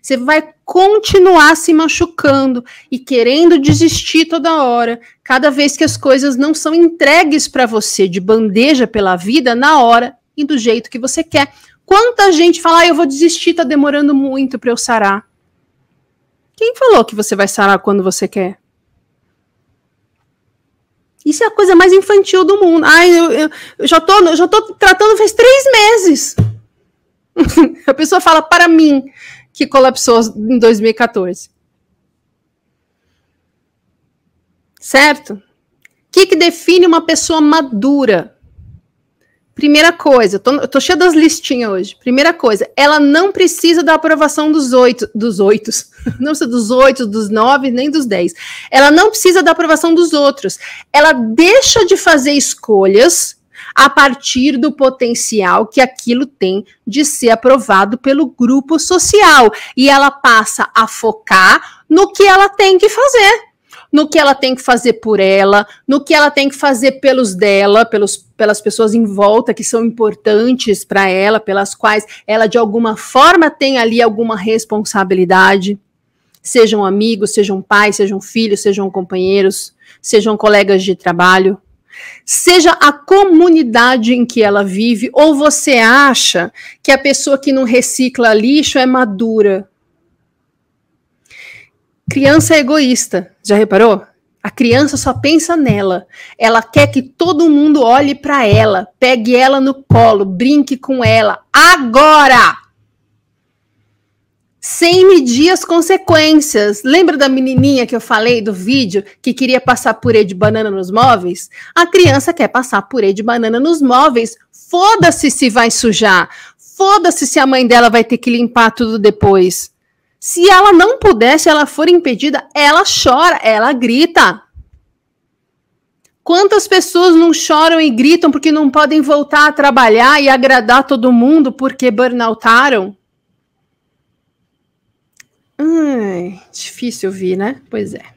Você vai continuar se machucando e querendo desistir toda hora, cada vez que as coisas não são entregues para você de bandeja pela vida na hora e do jeito que você quer. Quanta gente fala, ah, eu vou desistir, tá demorando muito para eu sarar. Quem falou que você vai sarar quando você quer? Isso é a coisa mais infantil do mundo. Ai, eu, eu, eu já, tô, eu já tô tratando faz três meses. a pessoa fala para mim que colapsou em 2014. Certo? O que, que define uma pessoa madura? Primeira coisa, eu tô, eu tô cheia das listinhas hoje. Primeira coisa, ela não precisa da aprovação dos oito, dos oito, não precisa dos oito, dos nove, nem dos dez. Ela não precisa da aprovação dos outros. Ela deixa de fazer escolhas a partir do potencial que aquilo tem de ser aprovado pelo grupo social. E ela passa a focar no que ela tem que fazer. No que ela tem que fazer por ela, no que ela tem que fazer pelos dela, pelos, pelas pessoas em volta que são importantes para ela, pelas quais ela de alguma forma tem ali alguma responsabilidade sejam amigos, sejam pais, sejam filhos, sejam companheiros, sejam colegas de trabalho, seja a comunidade em que ela vive, ou você acha que a pessoa que não recicla lixo é madura. Criança é egoísta, já reparou? A criança só pensa nela. Ela quer que todo mundo olhe para ela, pegue ela no colo, brinque com ela. Agora! sem medir as consequências. Lembra da menininha que eu falei do vídeo que queria passar purê de banana nos móveis? A criança quer passar purê de banana nos móveis. Foda-se se vai sujar. Foda-se se a mãe dela vai ter que limpar tudo depois. Se ela não puder, se ela for impedida, ela chora, ela grita. Quantas pessoas não choram e gritam porque não podem voltar a trabalhar e agradar todo mundo porque burnoutaram? Ai, difícil ouvir, né? Pois é.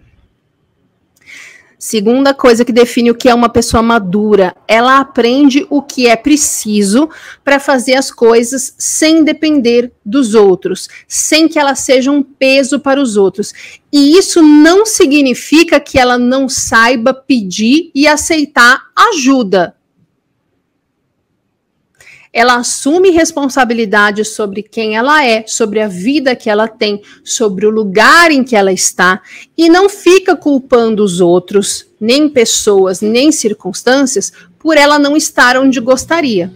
Segunda coisa que define o que é uma pessoa madura, ela aprende o que é preciso para fazer as coisas sem depender dos outros, sem que ela seja um peso para os outros. E isso não significa que ela não saiba pedir e aceitar ajuda ela assume responsabilidade sobre quem ela é, sobre a vida que ela tem, sobre o lugar em que ela está e não fica culpando os outros, nem pessoas, nem circunstâncias por ela não estar onde gostaria.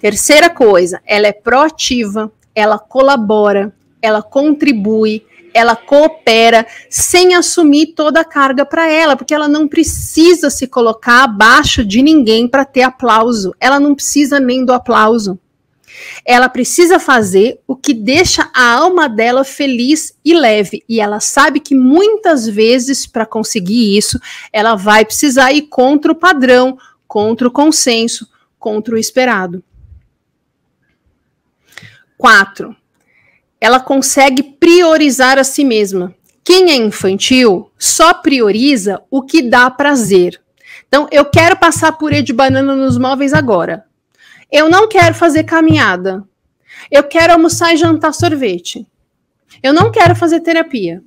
Terceira coisa, ela é proativa, ela colabora, ela contribui, ela coopera sem assumir toda a carga para ela, porque ela não precisa se colocar abaixo de ninguém para ter aplauso. Ela não precisa nem do aplauso. Ela precisa fazer o que deixa a alma dela feliz e leve. E ela sabe que muitas vezes, para conseguir isso, ela vai precisar ir contra o padrão, contra o consenso, contra o esperado. Quatro, ela consegue priorizar a si mesma. Quem é infantil só prioriza o que dá prazer. Então, eu quero passar purê de banana nos móveis agora. Eu não quero fazer caminhada. Eu quero almoçar e jantar sorvete. Eu não quero fazer terapia.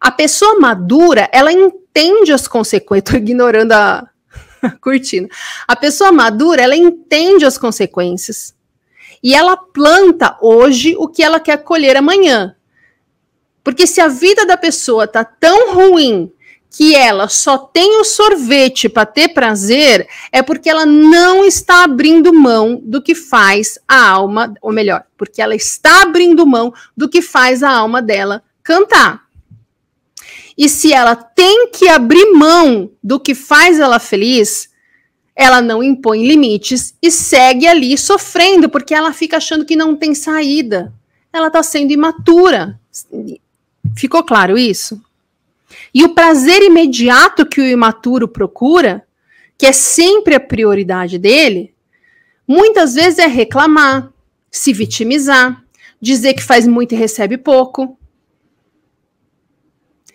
A pessoa madura, ela entende as consequências. Estou ignorando a, a cortina. A pessoa madura, ela entende as consequências e ela planta hoje o que ela quer colher amanhã. Porque se a vida da pessoa tá tão ruim que ela só tem o sorvete para ter prazer, é porque ela não está abrindo mão do que faz a alma, ou melhor, porque ela está abrindo mão do que faz a alma dela cantar. E se ela tem que abrir mão do que faz ela feliz, ela não impõe limites e segue ali sofrendo, porque ela fica achando que não tem saída. Ela está sendo imatura. Ficou claro isso? E o prazer imediato que o imaturo procura, que é sempre a prioridade dele, muitas vezes é reclamar, se vitimizar, dizer que faz muito e recebe pouco.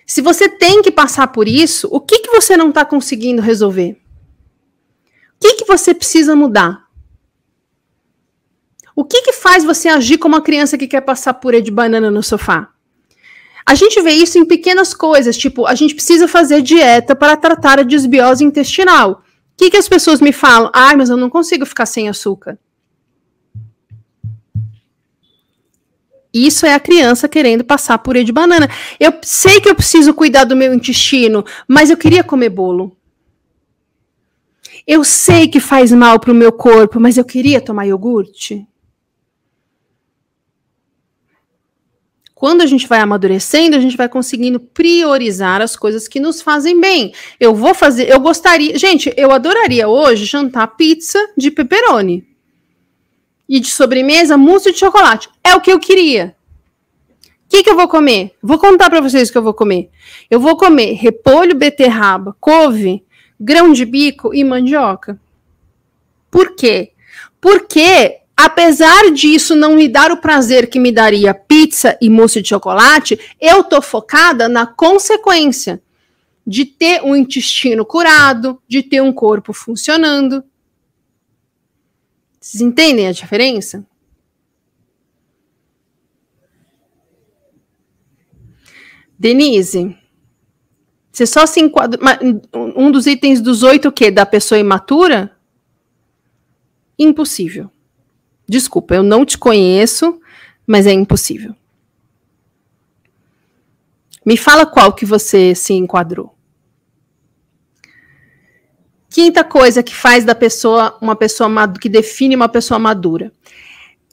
Se você tem que passar por isso, o que, que você não está conseguindo resolver? Que, que você precisa mudar? O que, que faz você agir como uma criança que quer passar purê de banana no sofá? A gente vê isso em pequenas coisas, tipo, a gente precisa fazer dieta para tratar a desbiose intestinal. O que, que as pessoas me falam? Ai, mas eu não consigo ficar sem açúcar. Isso é a criança querendo passar purê de banana. Eu sei que eu preciso cuidar do meu intestino, mas eu queria comer bolo. Eu sei que faz mal para o meu corpo, mas eu queria tomar iogurte. Quando a gente vai amadurecendo, a gente vai conseguindo priorizar as coisas que nos fazem bem. Eu vou fazer, eu gostaria, gente, eu adoraria hoje jantar pizza de pepperoni. E de sobremesa, mousse de chocolate. É o que eu queria. O que, que eu vou comer? Vou contar para vocês o que eu vou comer. Eu vou comer repolho, beterraba, couve, grão de bico e mandioca. Por quê? Porque, apesar disso não me dar o prazer que me daria pizza e mousse de chocolate, eu tô focada na consequência de ter um intestino curado, de ter um corpo funcionando. Vocês entendem a diferença? Denise, você só se enquadra. Um dos itens dos oito, o quê? Da pessoa imatura? Impossível. Desculpa, eu não te conheço, mas é impossível. Me fala qual que você se enquadrou. Quinta coisa que faz da pessoa uma pessoa que define uma pessoa madura.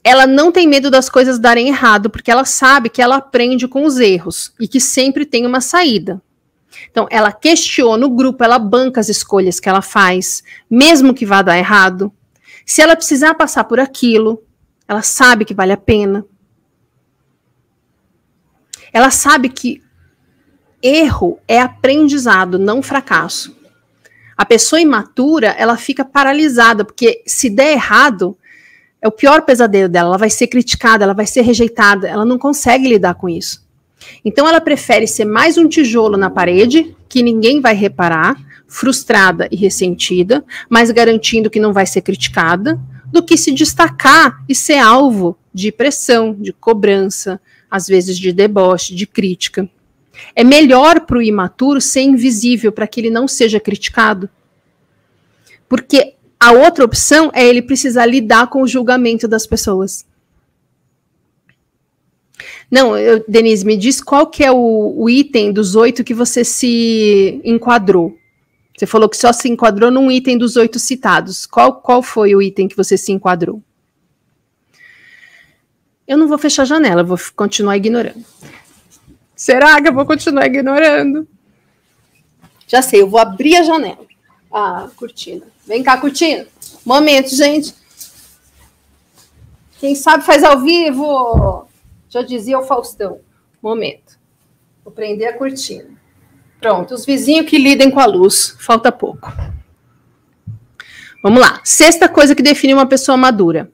Ela não tem medo das coisas darem errado, porque ela sabe que ela aprende com os erros e que sempre tem uma saída. Então, ela questiona o grupo, ela banca as escolhas que ela faz, mesmo que vá dar errado. Se ela precisar passar por aquilo, ela sabe que vale a pena. Ela sabe que erro é aprendizado, não fracasso. A pessoa imatura, ela fica paralisada, porque se der errado, é o pior pesadelo dela. Ela vai ser criticada, ela vai ser rejeitada, ela não consegue lidar com isso. Então ela prefere ser mais um tijolo na parede, que ninguém vai reparar, frustrada e ressentida, mas garantindo que não vai ser criticada, do que se destacar e ser alvo de pressão, de cobrança, às vezes de deboche, de crítica. É melhor para o imaturo ser invisível para que ele não seja criticado. Porque a outra opção é ele precisar lidar com o julgamento das pessoas. Não, eu, Denise, me diz qual que é o, o, item dos oito que você se enquadrou. Você falou que só se enquadrou num item dos oito citados. Qual, qual foi o item que você se enquadrou? Eu não vou fechar a janela, vou continuar ignorando. Será que eu vou continuar ignorando? Já sei, eu vou abrir a janela. Ah, cortina. Vem cá, cortina. Momento, gente. Quem sabe faz ao vivo. Já dizia o Faustão. Momento. Vou prender a cortina. Pronto, os vizinhos que lidem com a luz. Falta pouco. Vamos lá. Sexta coisa que define uma pessoa madura.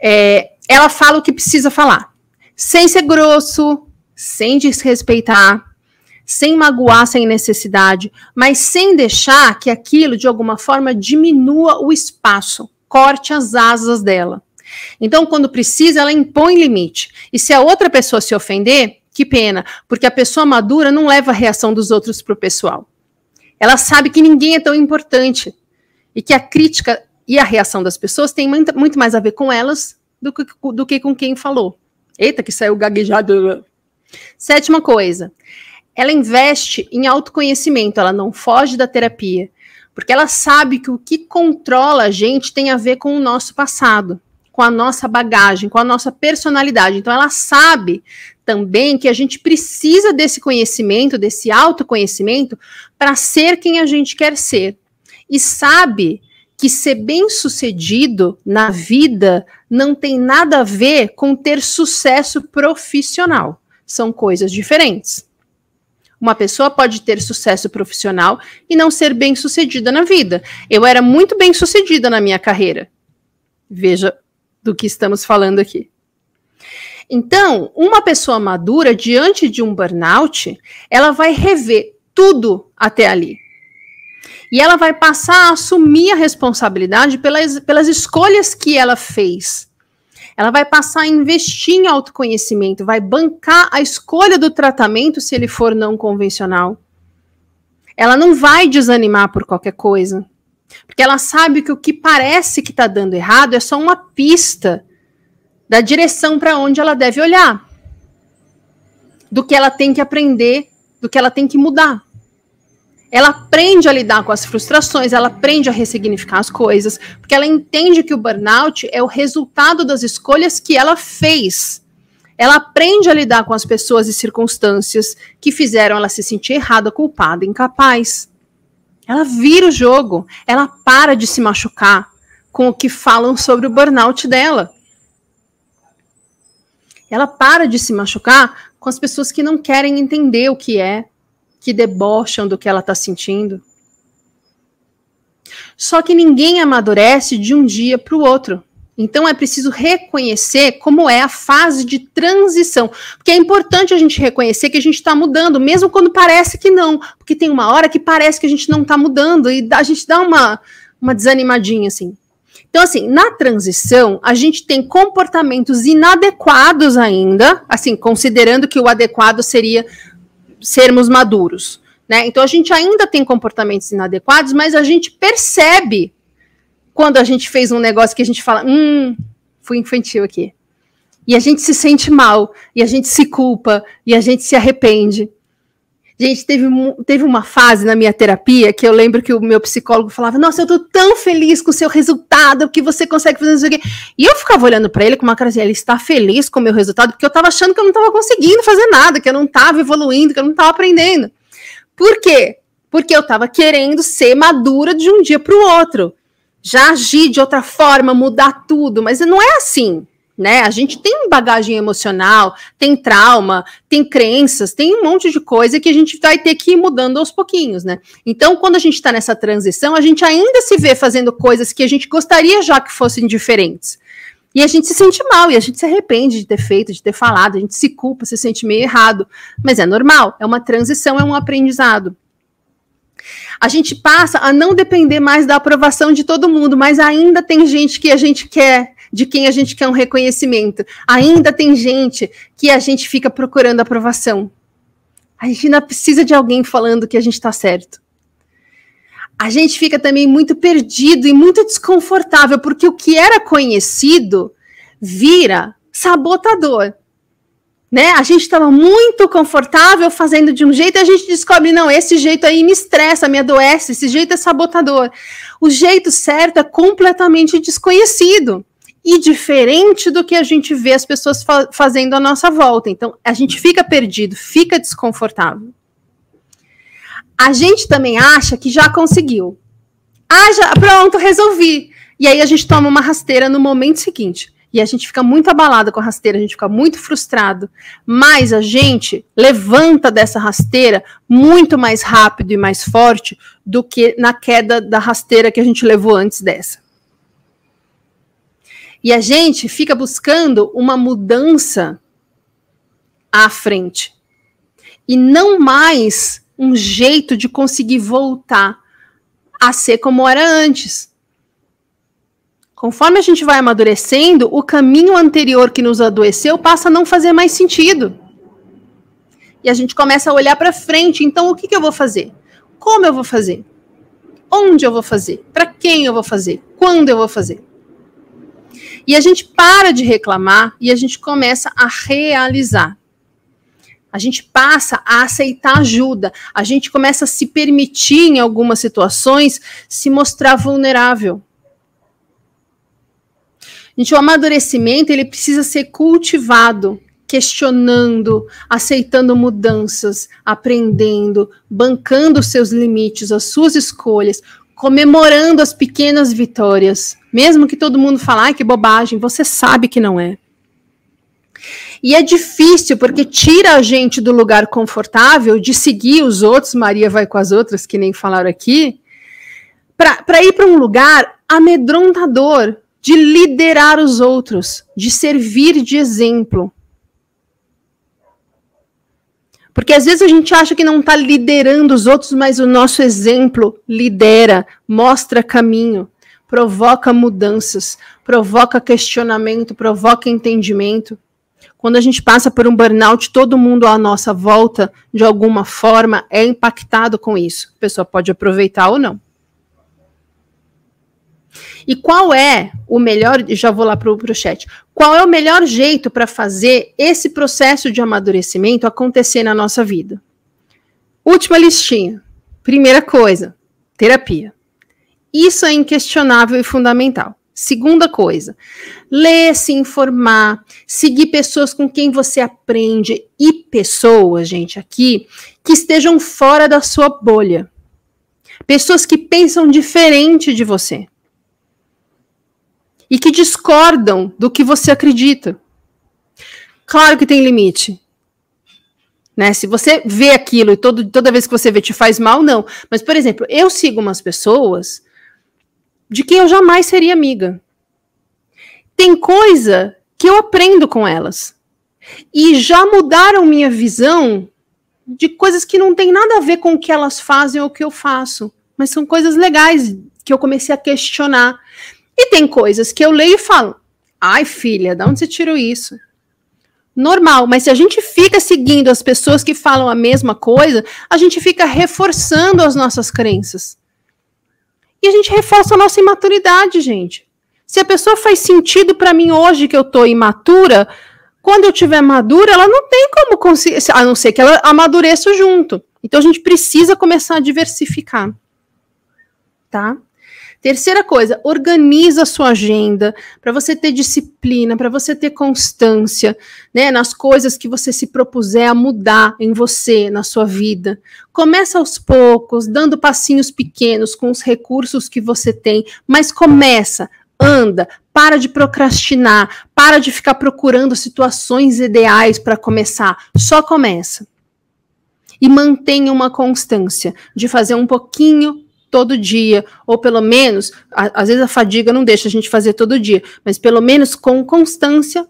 É, ela fala o que precisa falar. Sem ser grosso, sem desrespeitar, sem magoar sem necessidade, mas sem deixar que aquilo de alguma forma diminua o espaço, corte as asas dela. Então, quando precisa, ela impõe limite. E se a outra pessoa se ofender, que pena, porque a pessoa madura não leva a reação dos outros para o pessoal. Ela sabe que ninguém é tão importante e que a crítica e a reação das pessoas tem muito, mais a ver com elas do que, do que com quem falou. Eita, que saiu gaguejado. Sétima coisa, ela investe em autoconhecimento, ela não foge da terapia, porque ela sabe que o que controla a gente tem a ver com o nosso passado com a nossa bagagem, com a nossa personalidade. Então, ela sabe também que a gente precisa desse conhecimento, desse autoconhecimento, para ser quem a gente quer ser. E sabe que ser bem-sucedido na vida não tem nada a ver com ter sucesso profissional. São coisas diferentes. Uma pessoa pode ter sucesso profissional e não ser bem-sucedida na vida. Eu era muito bem-sucedida na minha carreira. Veja do que estamos falando aqui. Então, uma pessoa madura, diante de um burnout, ela vai rever tudo até ali. E ela vai passar a assumir a responsabilidade pelas, pelas escolhas que ela fez. Ela vai passar a investir em autoconhecimento, vai bancar a escolha do tratamento se ele for não convencional. Ela não vai desanimar por qualquer coisa. Porque ela sabe que o que parece que está dando errado é só uma pista da direção para onde ela deve olhar, do que ela tem que aprender, do que ela tem que mudar. Ela aprende a lidar com as frustrações, ela aprende a ressignificar as coisas, porque ela entende que o burnout é o resultado das escolhas que ela fez. Ela aprende a lidar com as pessoas e circunstâncias que fizeram ela se sentir errada, culpada, incapaz. Ela vira o jogo, ela para de se machucar com o que falam sobre o burnout dela. Ela para de se machucar com as pessoas que não querem entender o que é, que debocham do que ela está sentindo. Só que ninguém amadurece de um dia para o outro. Então é preciso reconhecer como é a fase de transição. Porque é importante a gente reconhecer que a gente está mudando, mesmo quando parece que não. Porque tem uma hora que parece que a gente não está mudando e a gente dá uma, uma desanimadinha assim. Então, assim, na transição, a gente tem comportamentos inadequados ainda, assim, considerando que o adequado seria sermos maduros. Né? Então, a gente ainda tem comportamentos inadequados, mas a gente percebe quando a gente fez um negócio que a gente fala, hum, fui infantil aqui. E a gente se sente mal, e a gente se culpa, e a gente se arrepende. Gente, teve, teve uma fase na minha terapia que eu lembro que o meu psicólogo falava: Nossa, eu tô tão feliz com o seu resultado, que você consegue fazer isso aqui. E eu ficava olhando para ele com uma cara assim: ele está feliz com o meu resultado, porque eu tava achando que eu não tava conseguindo fazer nada, que eu não tava evoluindo, que eu não tava aprendendo. Por quê? Porque eu tava querendo ser madura de um dia para o outro já agir de outra forma, mudar tudo, mas não é assim, né? A gente tem bagagem emocional, tem trauma, tem crenças, tem um monte de coisa que a gente vai ter que ir mudando aos pouquinhos, né? Então, quando a gente está nessa transição, a gente ainda se vê fazendo coisas que a gente gostaria já que fossem diferentes. E a gente se sente mal, e a gente se arrepende de ter feito, de ter falado, a gente se culpa, se sente meio errado. Mas é normal, é uma transição, é um aprendizado a gente passa a não depender mais da aprovação de todo mundo, mas ainda tem gente que a gente quer, de quem a gente quer um reconhecimento. Ainda tem gente que a gente fica procurando aprovação. A gente ainda precisa de alguém falando que a gente está certo. A gente fica também muito perdido e muito desconfortável, porque o que era conhecido vira sabotador né? A gente estava muito confortável fazendo de um jeito e a gente descobre, não, esse jeito aí me estressa, me adoece, esse jeito é sabotador. O jeito certo é completamente desconhecido e diferente do que a gente vê as pessoas fa fazendo à nossa volta. Então, a gente fica perdido, fica desconfortável. A gente também acha que já conseguiu. Ah, já, pronto, resolvi. E aí a gente toma uma rasteira no momento seguinte e a gente fica muito abalado com a rasteira, a gente fica muito frustrado, mas a gente levanta dessa rasteira muito mais rápido e mais forte do que na queda da rasteira que a gente levou antes dessa. E a gente fica buscando uma mudança à frente e não mais um jeito de conseguir voltar a ser como era antes. Conforme a gente vai amadurecendo, o caminho anterior que nos adoeceu passa a não fazer mais sentido. E a gente começa a olhar para frente. Então, o que, que eu vou fazer? Como eu vou fazer? Onde eu vou fazer? Para quem eu vou fazer? Quando eu vou fazer? E a gente para de reclamar e a gente começa a realizar. A gente passa a aceitar ajuda. A gente começa a se permitir, em algumas situações, se mostrar vulnerável. Gente, o amadurecimento ele precisa ser cultivado, questionando, aceitando mudanças, aprendendo, bancando os seus limites, as suas escolhas, comemorando as pequenas vitórias, mesmo que todo mundo fale, que bobagem, você sabe que não é. E é difícil porque tira a gente do lugar confortável de seguir os outros, Maria vai com as outras, que nem falaram aqui, para ir para um lugar amedrontador, de liderar os outros, de servir de exemplo. Porque às vezes a gente acha que não está liderando os outros, mas o nosso exemplo lidera, mostra caminho, provoca mudanças, provoca questionamento, provoca entendimento. Quando a gente passa por um burnout, todo mundo à nossa volta, de alguma forma, é impactado com isso. A pessoa pode aproveitar ou não. E qual é o melhor, já vou lá para o chat, qual é o melhor jeito para fazer esse processo de amadurecimento acontecer na nossa vida? Última listinha. Primeira coisa, terapia. Isso é inquestionável e fundamental. Segunda coisa, ler, se informar, seguir pessoas com quem você aprende e pessoas, gente, aqui, que estejam fora da sua bolha. Pessoas que pensam diferente de você e que discordam do que você acredita. Claro que tem limite. Né? Se você vê aquilo e todo, toda vez que você vê te faz mal, não. Mas, por exemplo, eu sigo umas pessoas de quem eu jamais seria amiga. Tem coisa que eu aprendo com elas. E já mudaram minha visão de coisas que não tem nada a ver com o que elas fazem ou o que eu faço, mas são coisas legais que eu comecei a questionar. E tem coisas que eu leio e falo: "Ai, filha, de onde você tirou isso?" Normal, mas se a gente fica seguindo as pessoas que falam a mesma coisa, a gente fica reforçando as nossas crenças. E a gente reforça a nossa imaturidade, gente. Se a pessoa faz sentido para mim hoje que eu tô imatura, quando eu tiver madura, ela não tem como conseguir, a não ser que ela amadureça junto. Então a gente precisa começar a diversificar. Tá? Terceira coisa, organiza a sua agenda para você ter disciplina, para você ter constância, né, nas coisas que você se propuser a mudar em você, na sua vida. Começa aos poucos, dando passinhos pequenos com os recursos que você tem, mas começa, anda, para de procrastinar, para de ficar procurando situações ideais para começar, só começa. E mantenha uma constância de fazer um pouquinho todo dia, ou pelo menos, a, às vezes a fadiga não deixa a gente fazer todo dia, mas pelo menos com constância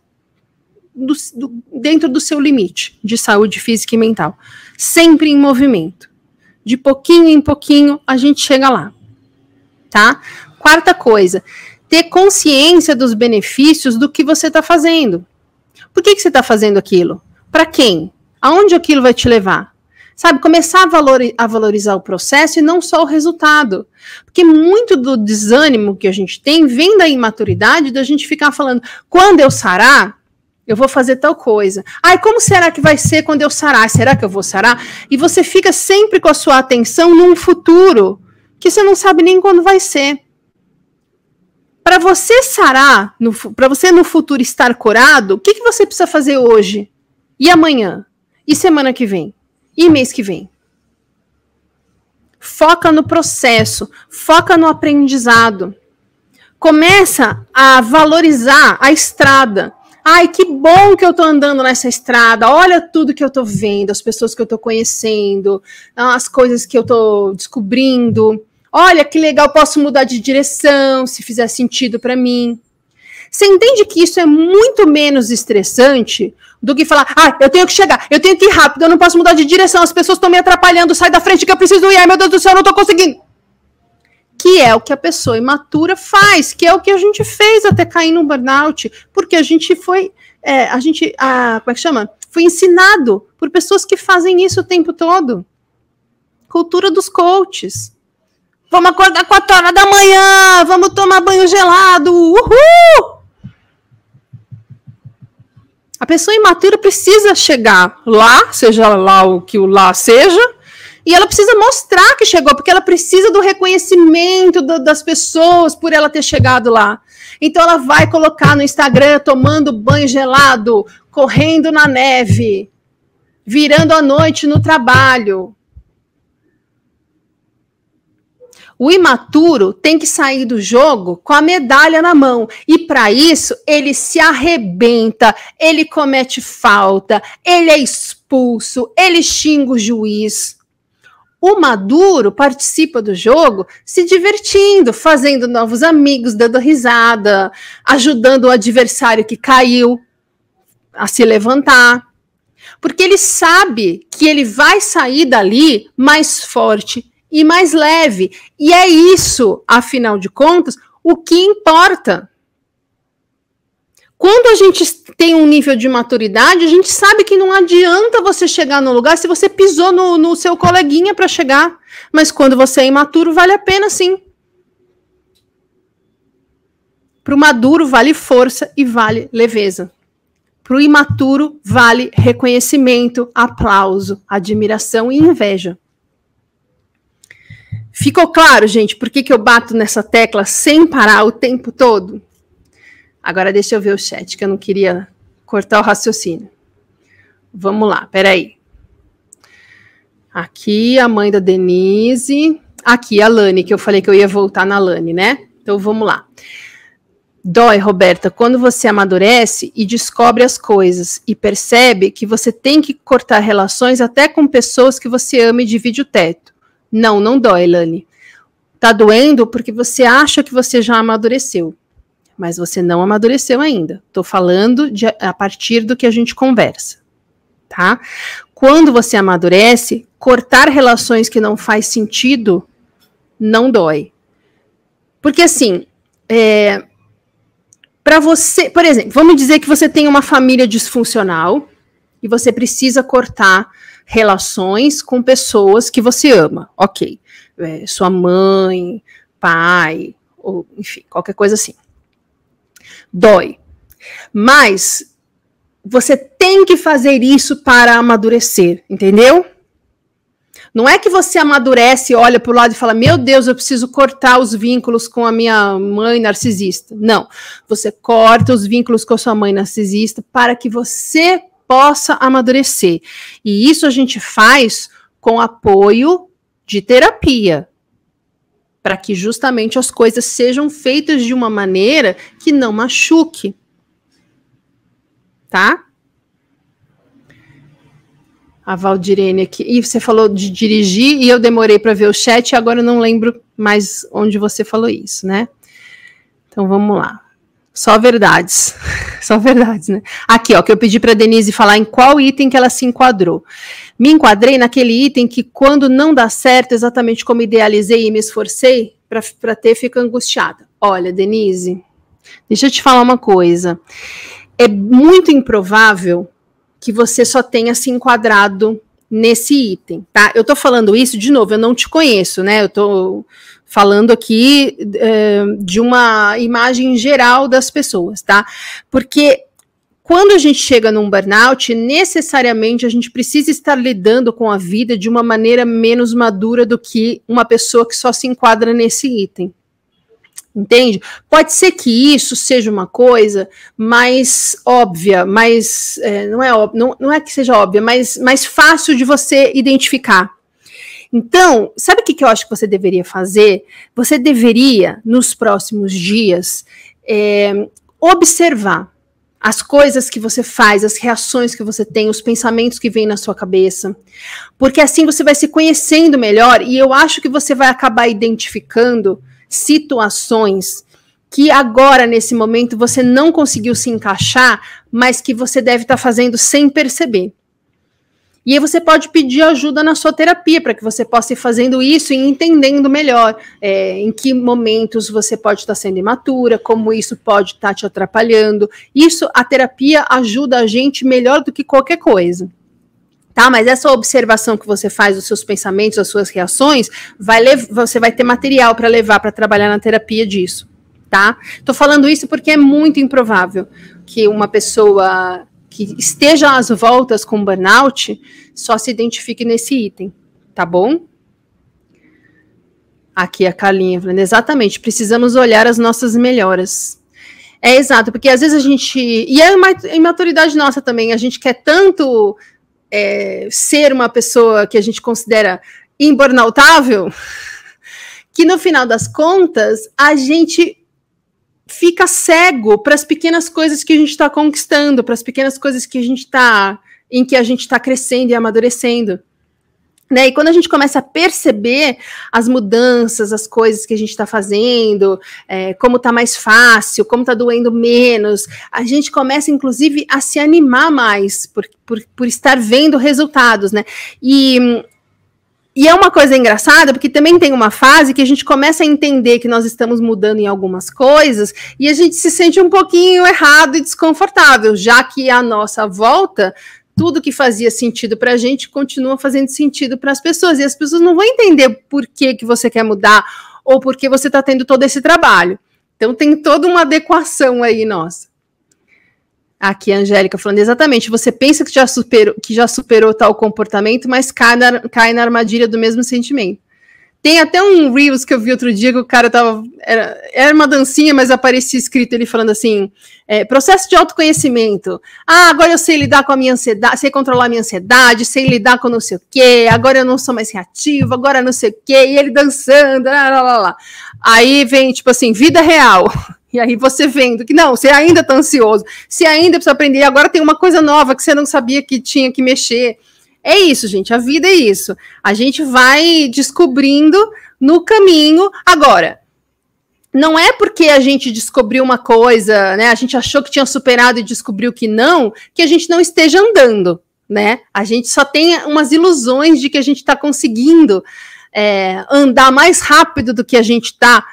do, do, dentro do seu limite de saúde física e mental. Sempre em movimento. De pouquinho em pouquinho a gente chega lá. Tá? Quarta coisa, ter consciência dos benefícios do que você está fazendo. Por que, que você está fazendo aquilo? Para quem? Aonde aquilo vai te levar? Sabe, começar a, a valorizar o processo e não só o resultado. Porque muito do desânimo que a gente tem vem da imaturidade da gente ficar falando, quando eu sarar, eu vou fazer tal coisa. Ai, como será que vai ser quando eu sarar? Será que eu vou sarar? E você fica sempre com a sua atenção num futuro que você não sabe nem quando vai ser. Para você sarar, para você no futuro estar curado, o que, que você precisa fazer hoje? E amanhã? E semana que vem? E mês que vem? Foca no processo, foca no aprendizado. Começa a valorizar a estrada. Ai, que bom que eu tô andando nessa estrada. Olha tudo que eu tô vendo, as pessoas que eu tô conhecendo, as coisas que eu tô descobrindo. Olha que legal, posso mudar de direção se fizer sentido para mim. Você entende que isso é muito menos estressante do que falar, ah, eu tenho que chegar, eu tenho que ir rápido, eu não posso mudar de direção, as pessoas estão me atrapalhando, sai da frente que eu preciso ir, ai meu Deus do céu, eu não estou conseguindo. Que é o que a pessoa imatura faz, que é o que a gente fez até cair no burnout, porque a gente foi, é, a gente, como é que chama? Foi ensinado por pessoas que fazem isso o tempo todo. Cultura dos coaches. Vamos acordar 4 horas da manhã, vamos tomar banho gelado. Uhul! A pessoa imatura precisa chegar lá, seja lá o que o lá seja, e ela precisa mostrar que chegou, porque ela precisa do reconhecimento do, das pessoas por ela ter chegado lá. Então ela vai colocar no Instagram tomando banho gelado, correndo na neve, virando a noite no trabalho, O imaturo tem que sair do jogo com a medalha na mão. E para isso, ele se arrebenta, ele comete falta, ele é expulso, ele xinga o juiz. O maduro participa do jogo se divertindo, fazendo novos amigos, dando risada, ajudando o adversário que caiu a se levantar. Porque ele sabe que ele vai sair dali mais forte, e mais leve. E é isso, afinal de contas, o que importa. Quando a gente tem um nível de maturidade, a gente sabe que não adianta você chegar no lugar se você pisou no, no seu coleguinha para chegar. Mas quando você é imaturo, vale a pena sim. Para o maduro, vale força e vale leveza. Para o imaturo, vale reconhecimento, aplauso, admiração e inveja. Ficou claro, gente, por que, que eu bato nessa tecla sem parar o tempo todo? Agora deixa eu ver o chat, que eu não queria cortar o raciocínio. Vamos lá, peraí. Aqui a mãe da Denise. Aqui a Lani, que eu falei que eu ia voltar na Lani, né? Então vamos lá. Dói, Roberta, quando você amadurece e descobre as coisas e percebe que você tem que cortar relações até com pessoas que você ama e divide o teto. Não, não dói, Lani. Tá doendo porque você acha que você já amadureceu, mas você não amadureceu ainda. Tô falando de, a partir do que a gente conversa, tá? Quando você amadurece, cortar relações que não faz sentido não dói. Porque assim, é, para você, por exemplo, vamos dizer que você tem uma família disfuncional e você precisa cortar relações com pessoas que você ama, ok? É, sua mãe, pai, ou enfim, qualquer coisa assim. Dói. Mas você tem que fazer isso para amadurecer, entendeu? Não é que você amadurece, olha para o lado e fala: Meu Deus, eu preciso cortar os vínculos com a minha mãe narcisista. Não. Você corta os vínculos com a sua mãe narcisista para que você possa amadurecer. E isso a gente faz com apoio de terapia, para que justamente as coisas sejam feitas de uma maneira que não machuque. Tá? A Valdirene aqui. E você falou de dirigir e eu demorei para ver o chat agora eu não lembro mais onde você falou isso, né? Então vamos lá. Só verdades. Só verdades, né? Aqui, ó, que eu pedi para Denise falar em qual item que ela se enquadrou. Me enquadrei naquele item que, quando não dá certo exatamente como idealizei e me esforcei para ter, fica angustiada. Olha, Denise, deixa eu te falar uma coisa. É muito improvável que você só tenha se enquadrado nesse item, tá? Eu tô falando isso de novo, eu não te conheço, né? Eu tô falando aqui é, de uma imagem geral das pessoas, tá? Porque quando a gente chega num burnout, necessariamente a gente precisa estar lidando com a vida de uma maneira menos madura do que uma pessoa que só se enquadra nesse item. Entende? Pode ser que isso seja uma coisa mais óbvia, mais. É, não, é não, não é que seja óbvia, mas mais fácil de você identificar. Então, sabe o que, que eu acho que você deveria fazer? Você deveria, nos próximos dias, é, observar as coisas que você faz, as reações que você tem, os pensamentos que vêm na sua cabeça. Porque assim você vai se conhecendo melhor e eu acho que você vai acabar identificando situações que agora, nesse momento, você não conseguiu se encaixar, mas que você deve estar tá fazendo sem perceber. E aí você pode pedir ajuda na sua terapia para que você possa ir fazendo isso e entendendo melhor é, em que momentos você pode estar tá sendo imatura, como isso pode estar tá te atrapalhando. Isso, a terapia ajuda a gente melhor do que qualquer coisa tá? Mas essa observação que você faz dos seus pensamentos, das suas reações, vai você vai ter material para levar para trabalhar na terapia disso, tá? Tô falando isso porque é muito improvável que uma pessoa que esteja às voltas com burnout só se identifique nesse item, tá bom? Aqui a Carlinha falando, exatamente, precisamos olhar as nossas melhoras. É exato, porque às vezes a gente. E é uma imaturidade nossa também, a gente quer tanto é, ser uma pessoa que a gente considera imbornautável, que no final das contas a gente fica cego para as pequenas coisas que a gente está conquistando, para as pequenas coisas que a gente está em que a gente está crescendo e amadurecendo. Né? E quando a gente começa a perceber as mudanças, as coisas que a gente está fazendo, é, como está mais fácil, como está doendo menos, a gente começa, inclusive, a se animar mais por, por, por estar vendo resultados, né? E, e é uma coisa engraçada, porque também tem uma fase que a gente começa a entender que nós estamos mudando em algumas coisas e a gente se sente um pouquinho errado e desconfortável, já que a nossa volta tudo que fazia sentido para a gente continua fazendo sentido para as pessoas. E as pessoas não vão entender por que, que você quer mudar ou por que você está tendo todo esse trabalho. Então tem toda uma adequação aí nossa. Aqui a Angélica falando exatamente, você pensa que já superou, que já superou tal comportamento, mas cai na, cai na armadilha do mesmo sentimento. Tem até um Reels que eu vi outro dia que o cara tava. Era, era uma dancinha, mas aparecia escrito ele falando assim: é, processo de autoconhecimento. Ah, agora eu sei lidar com a minha ansiedade, sei controlar a minha ansiedade, sei lidar com não sei o quê, agora eu não sou mais reativo, agora não sei o quê, e ele dançando, lá, lá, lá, lá. Aí vem, tipo assim, vida real. E aí você vendo que não, você ainda tá ansioso, você ainda precisa aprender, agora tem uma coisa nova que você não sabia que tinha que mexer. É isso, gente. A vida é isso. A gente vai descobrindo no caminho. Agora, não é porque a gente descobriu uma coisa, né? A gente achou que tinha superado e descobriu que não, que a gente não esteja andando, né? A gente só tem umas ilusões de que a gente está conseguindo é, andar mais rápido do que a gente está,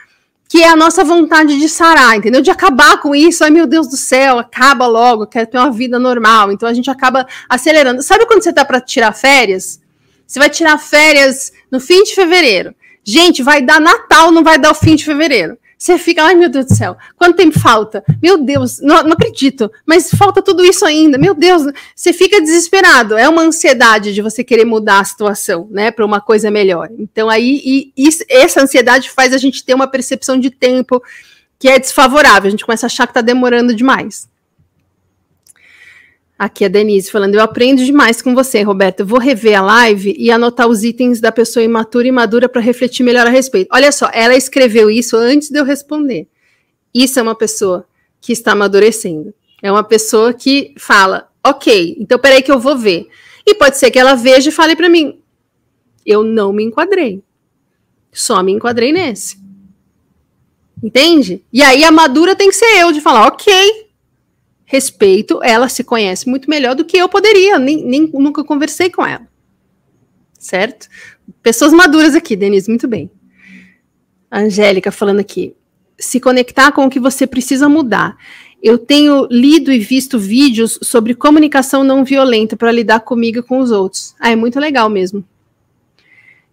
que é a nossa vontade de sarar, entendeu? De acabar com isso. Ai, meu Deus do céu, acaba logo, quer ter uma vida normal. Então a gente acaba acelerando. Sabe quando você tá para tirar férias? Você vai tirar férias no fim de fevereiro. Gente, vai dar Natal, não vai dar o fim de fevereiro. Você fica, ai meu Deus do céu, quanto tempo falta? Meu Deus, não, não, acredito, mas falta tudo isso ainda, meu Deus, você fica desesperado. É uma ansiedade de você querer mudar a situação, né, para uma coisa melhor. Então, aí, e, e essa ansiedade faz a gente ter uma percepção de tempo que é desfavorável, a gente começa a achar que está demorando demais. Aqui é a Denise falando, eu aprendo demais com você, Roberto. Vou rever a live e anotar os itens da pessoa imatura e madura para refletir melhor a respeito. Olha só, ela escreveu isso antes de eu responder. Isso é uma pessoa que está amadurecendo. É uma pessoa que fala, ok, então peraí que eu vou ver. E pode ser que ela veja e fale para mim, eu não me enquadrei. Só me enquadrei nesse. Entende? E aí a madura tem que ser eu de falar, ok, respeito, ela se conhece muito melhor do que eu poderia, nem, nem nunca conversei com ela. Certo? Pessoas maduras aqui, Denise, muito bem. Angélica falando aqui. Se conectar com o que você precisa mudar. Eu tenho lido e visto vídeos sobre comunicação não violenta para lidar comigo e com os outros. Ah, é muito legal mesmo.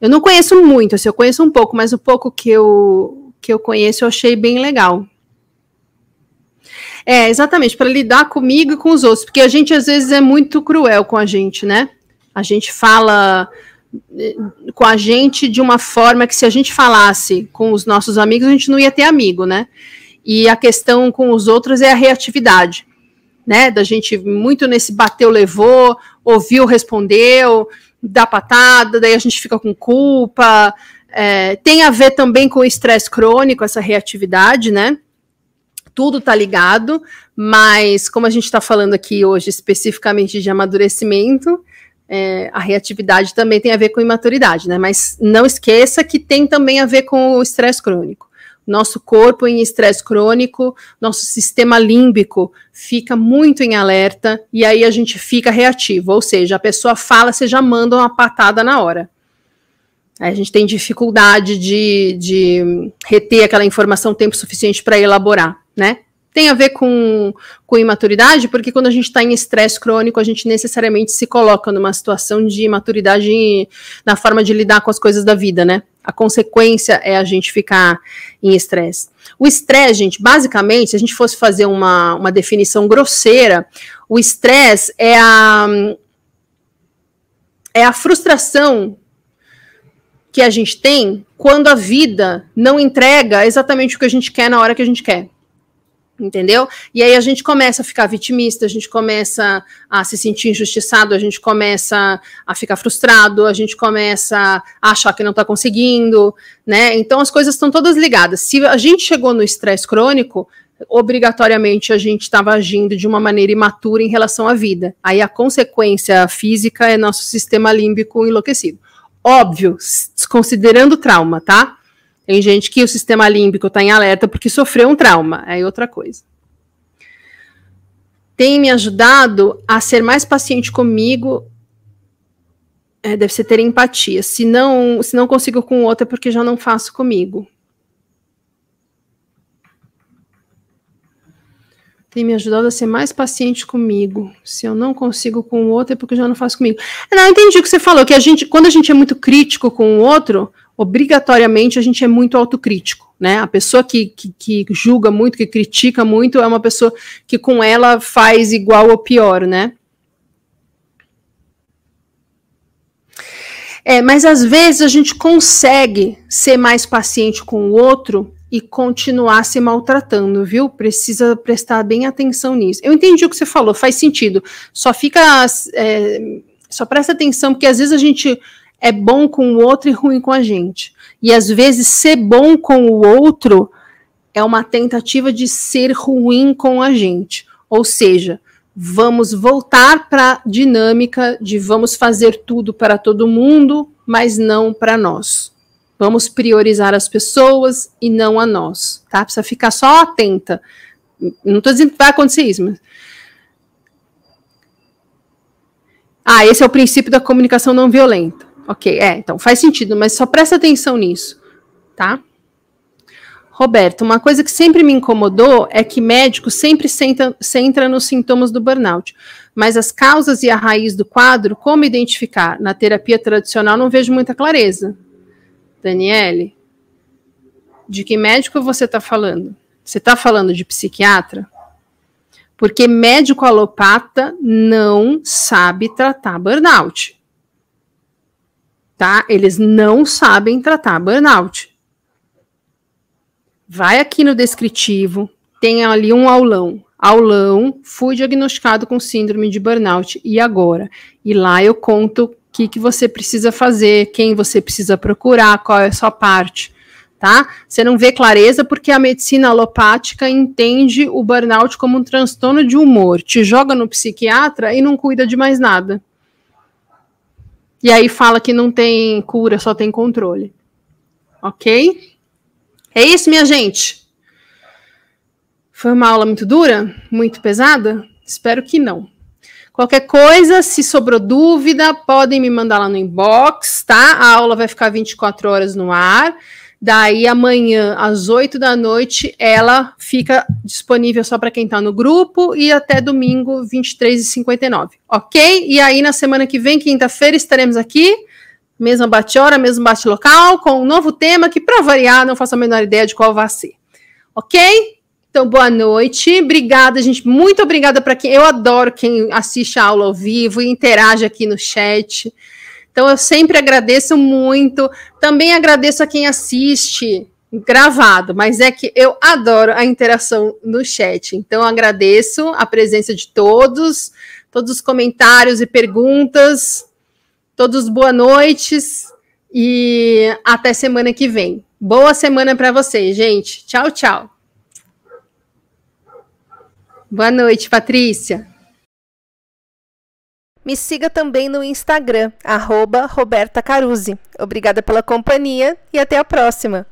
Eu não conheço muito, assim, eu conheço um pouco, mas o pouco que eu, que eu conheço eu achei bem legal. É, exatamente, para lidar comigo e com os outros, porque a gente às vezes é muito cruel com a gente, né? A gente fala eh, com a gente de uma forma que se a gente falasse com os nossos amigos, a gente não ia ter amigo, né? E a questão com os outros é a reatividade, né? Da gente muito nesse bateu, levou, ouviu, respondeu, dá patada, daí a gente fica com culpa. É, tem a ver também com o estresse crônico, essa reatividade, né? Tudo está ligado, mas como a gente está falando aqui hoje especificamente de amadurecimento, é, a reatividade também tem a ver com imaturidade, né? Mas não esqueça que tem também a ver com o estresse crônico. Nosso corpo em estresse crônico, nosso sistema límbico fica muito em alerta e aí a gente fica reativo, ou seja, a pessoa fala, você já manda uma patada na hora. A gente tem dificuldade de, de reter aquela informação tempo suficiente para elaborar né? Tem a ver com, com imaturidade, porque quando a gente está em estresse crônico, a gente necessariamente se coloca numa situação de imaturidade na forma de lidar com as coisas da vida, né? A consequência é a gente ficar em estresse. O estresse, gente, basicamente, se a gente fosse fazer uma, uma definição grosseira, o estresse é a, é a frustração que a gente tem quando a vida não entrega exatamente o que a gente quer na hora que a gente quer entendeu? E aí a gente começa a ficar vitimista, a gente começa a se sentir injustiçado, a gente começa a ficar frustrado, a gente começa a achar que não está conseguindo, né? Então as coisas estão todas ligadas. Se a gente chegou no estresse crônico, obrigatoriamente a gente estava agindo de uma maneira imatura em relação à vida. Aí a consequência física é nosso sistema límbico enlouquecido. Óbvio, considerando o trauma, tá? Tem gente que o sistema límbico está em alerta porque sofreu um trauma, é outra coisa. Tem me ajudado a ser mais paciente comigo. É, deve ser ter empatia. Se não, se não consigo com o outro é porque já não faço comigo. tem me ajudado a ser mais paciente comigo. Se eu não consigo com o outro, é porque eu já não faço comigo. Não, entendi o que você falou, que a gente, quando a gente é muito crítico com o outro, obrigatoriamente a gente é muito autocrítico, né? A pessoa que, que, que, julga muito, que critica muito, é uma pessoa que com ela faz igual ou pior, né? É, mas às vezes a gente consegue ser mais paciente com o outro e continuar se maltratando, viu? Precisa prestar bem atenção nisso. Eu entendi o que você falou, faz sentido. Só fica. É, só presta atenção, porque às vezes a gente é bom com o outro e ruim com a gente. E às vezes ser bom com o outro é uma tentativa de ser ruim com a gente. Ou seja, vamos voltar para a dinâmica de vamos fazer tudo para todo mundo, mas não para nós. Vamos priorizar as pessoas e não a nós, tá? Precisa ficar só atenta. Não estou dizendo que vai acontecer isso, mas. Ah, esse é o princípio da comunicação não violenta. Ok, é, então faz sentido, mas só presta atenção nisso, tá? Roberto, uma coisa que sempre me incomodou é que médico sempre senta, centra nos sintomas do burnout, mas as causas e a raiz do quadro, como identificar? Na terapia tradicional não vejo muita clareza. Daniele, de que médico você está falando? Você está falando de psiquiatra? Porque médico alopata não sabe tratar burnout. Tá? Eles não sabem tratar burnout. Vai aqui no descritivo, tem ali um aulão. Aulão, fui diagnosticado com síndrome de burnout. E agora? E lá eu conto o que, que você precisa fazer, quem você precisa procurar, qual é a sua parte. Tá? Você não vê clareza porque a medicina alopática entende o burnout como um transtorno de humor, te joga no psiquiatra e não cuida de mais nada. E aí fala que não tem cura, só tem controle. Ok? É isso, minha gente. Foi uma aula muito dura? Muito pesada? Espero que não. Qualquer coisa, se sobrou dúvida, podem me mandar lá no inbox, tá? A aula vai ficar 24 horas no ar. Daí amanhã, às 8 da noite, ela fica disponível só para quem está no grupo e até domingo, 23h59. Ok? E aí, na semana que vem, quinta-feira, estaremos aqui mesma bate-hora, mesmo bate-local, com um novo tema que, para variar, não faço a menor ideia de qual vai ser. Ok? Então, boa noite. Obrigada, gente. Muito obrigada para quem. Eu adoro quem assiste a aula ao vivo e interage aqui no chat. Então, eu sempre agradeço muito. Também agradeço a quem assiste gravado, mas é que eu adoro a interação no chat. Então, agradeço a presença de todos, todos os comentários e perguntas. Todos boa noites e até semana que vem. Boa semana para vocês, gente. Tchau, tchau. Boa noite, Patrícia. Me siga também no Instagram, arroba Roberta Caruzzi. Obrigada pela companhia e até a próxima.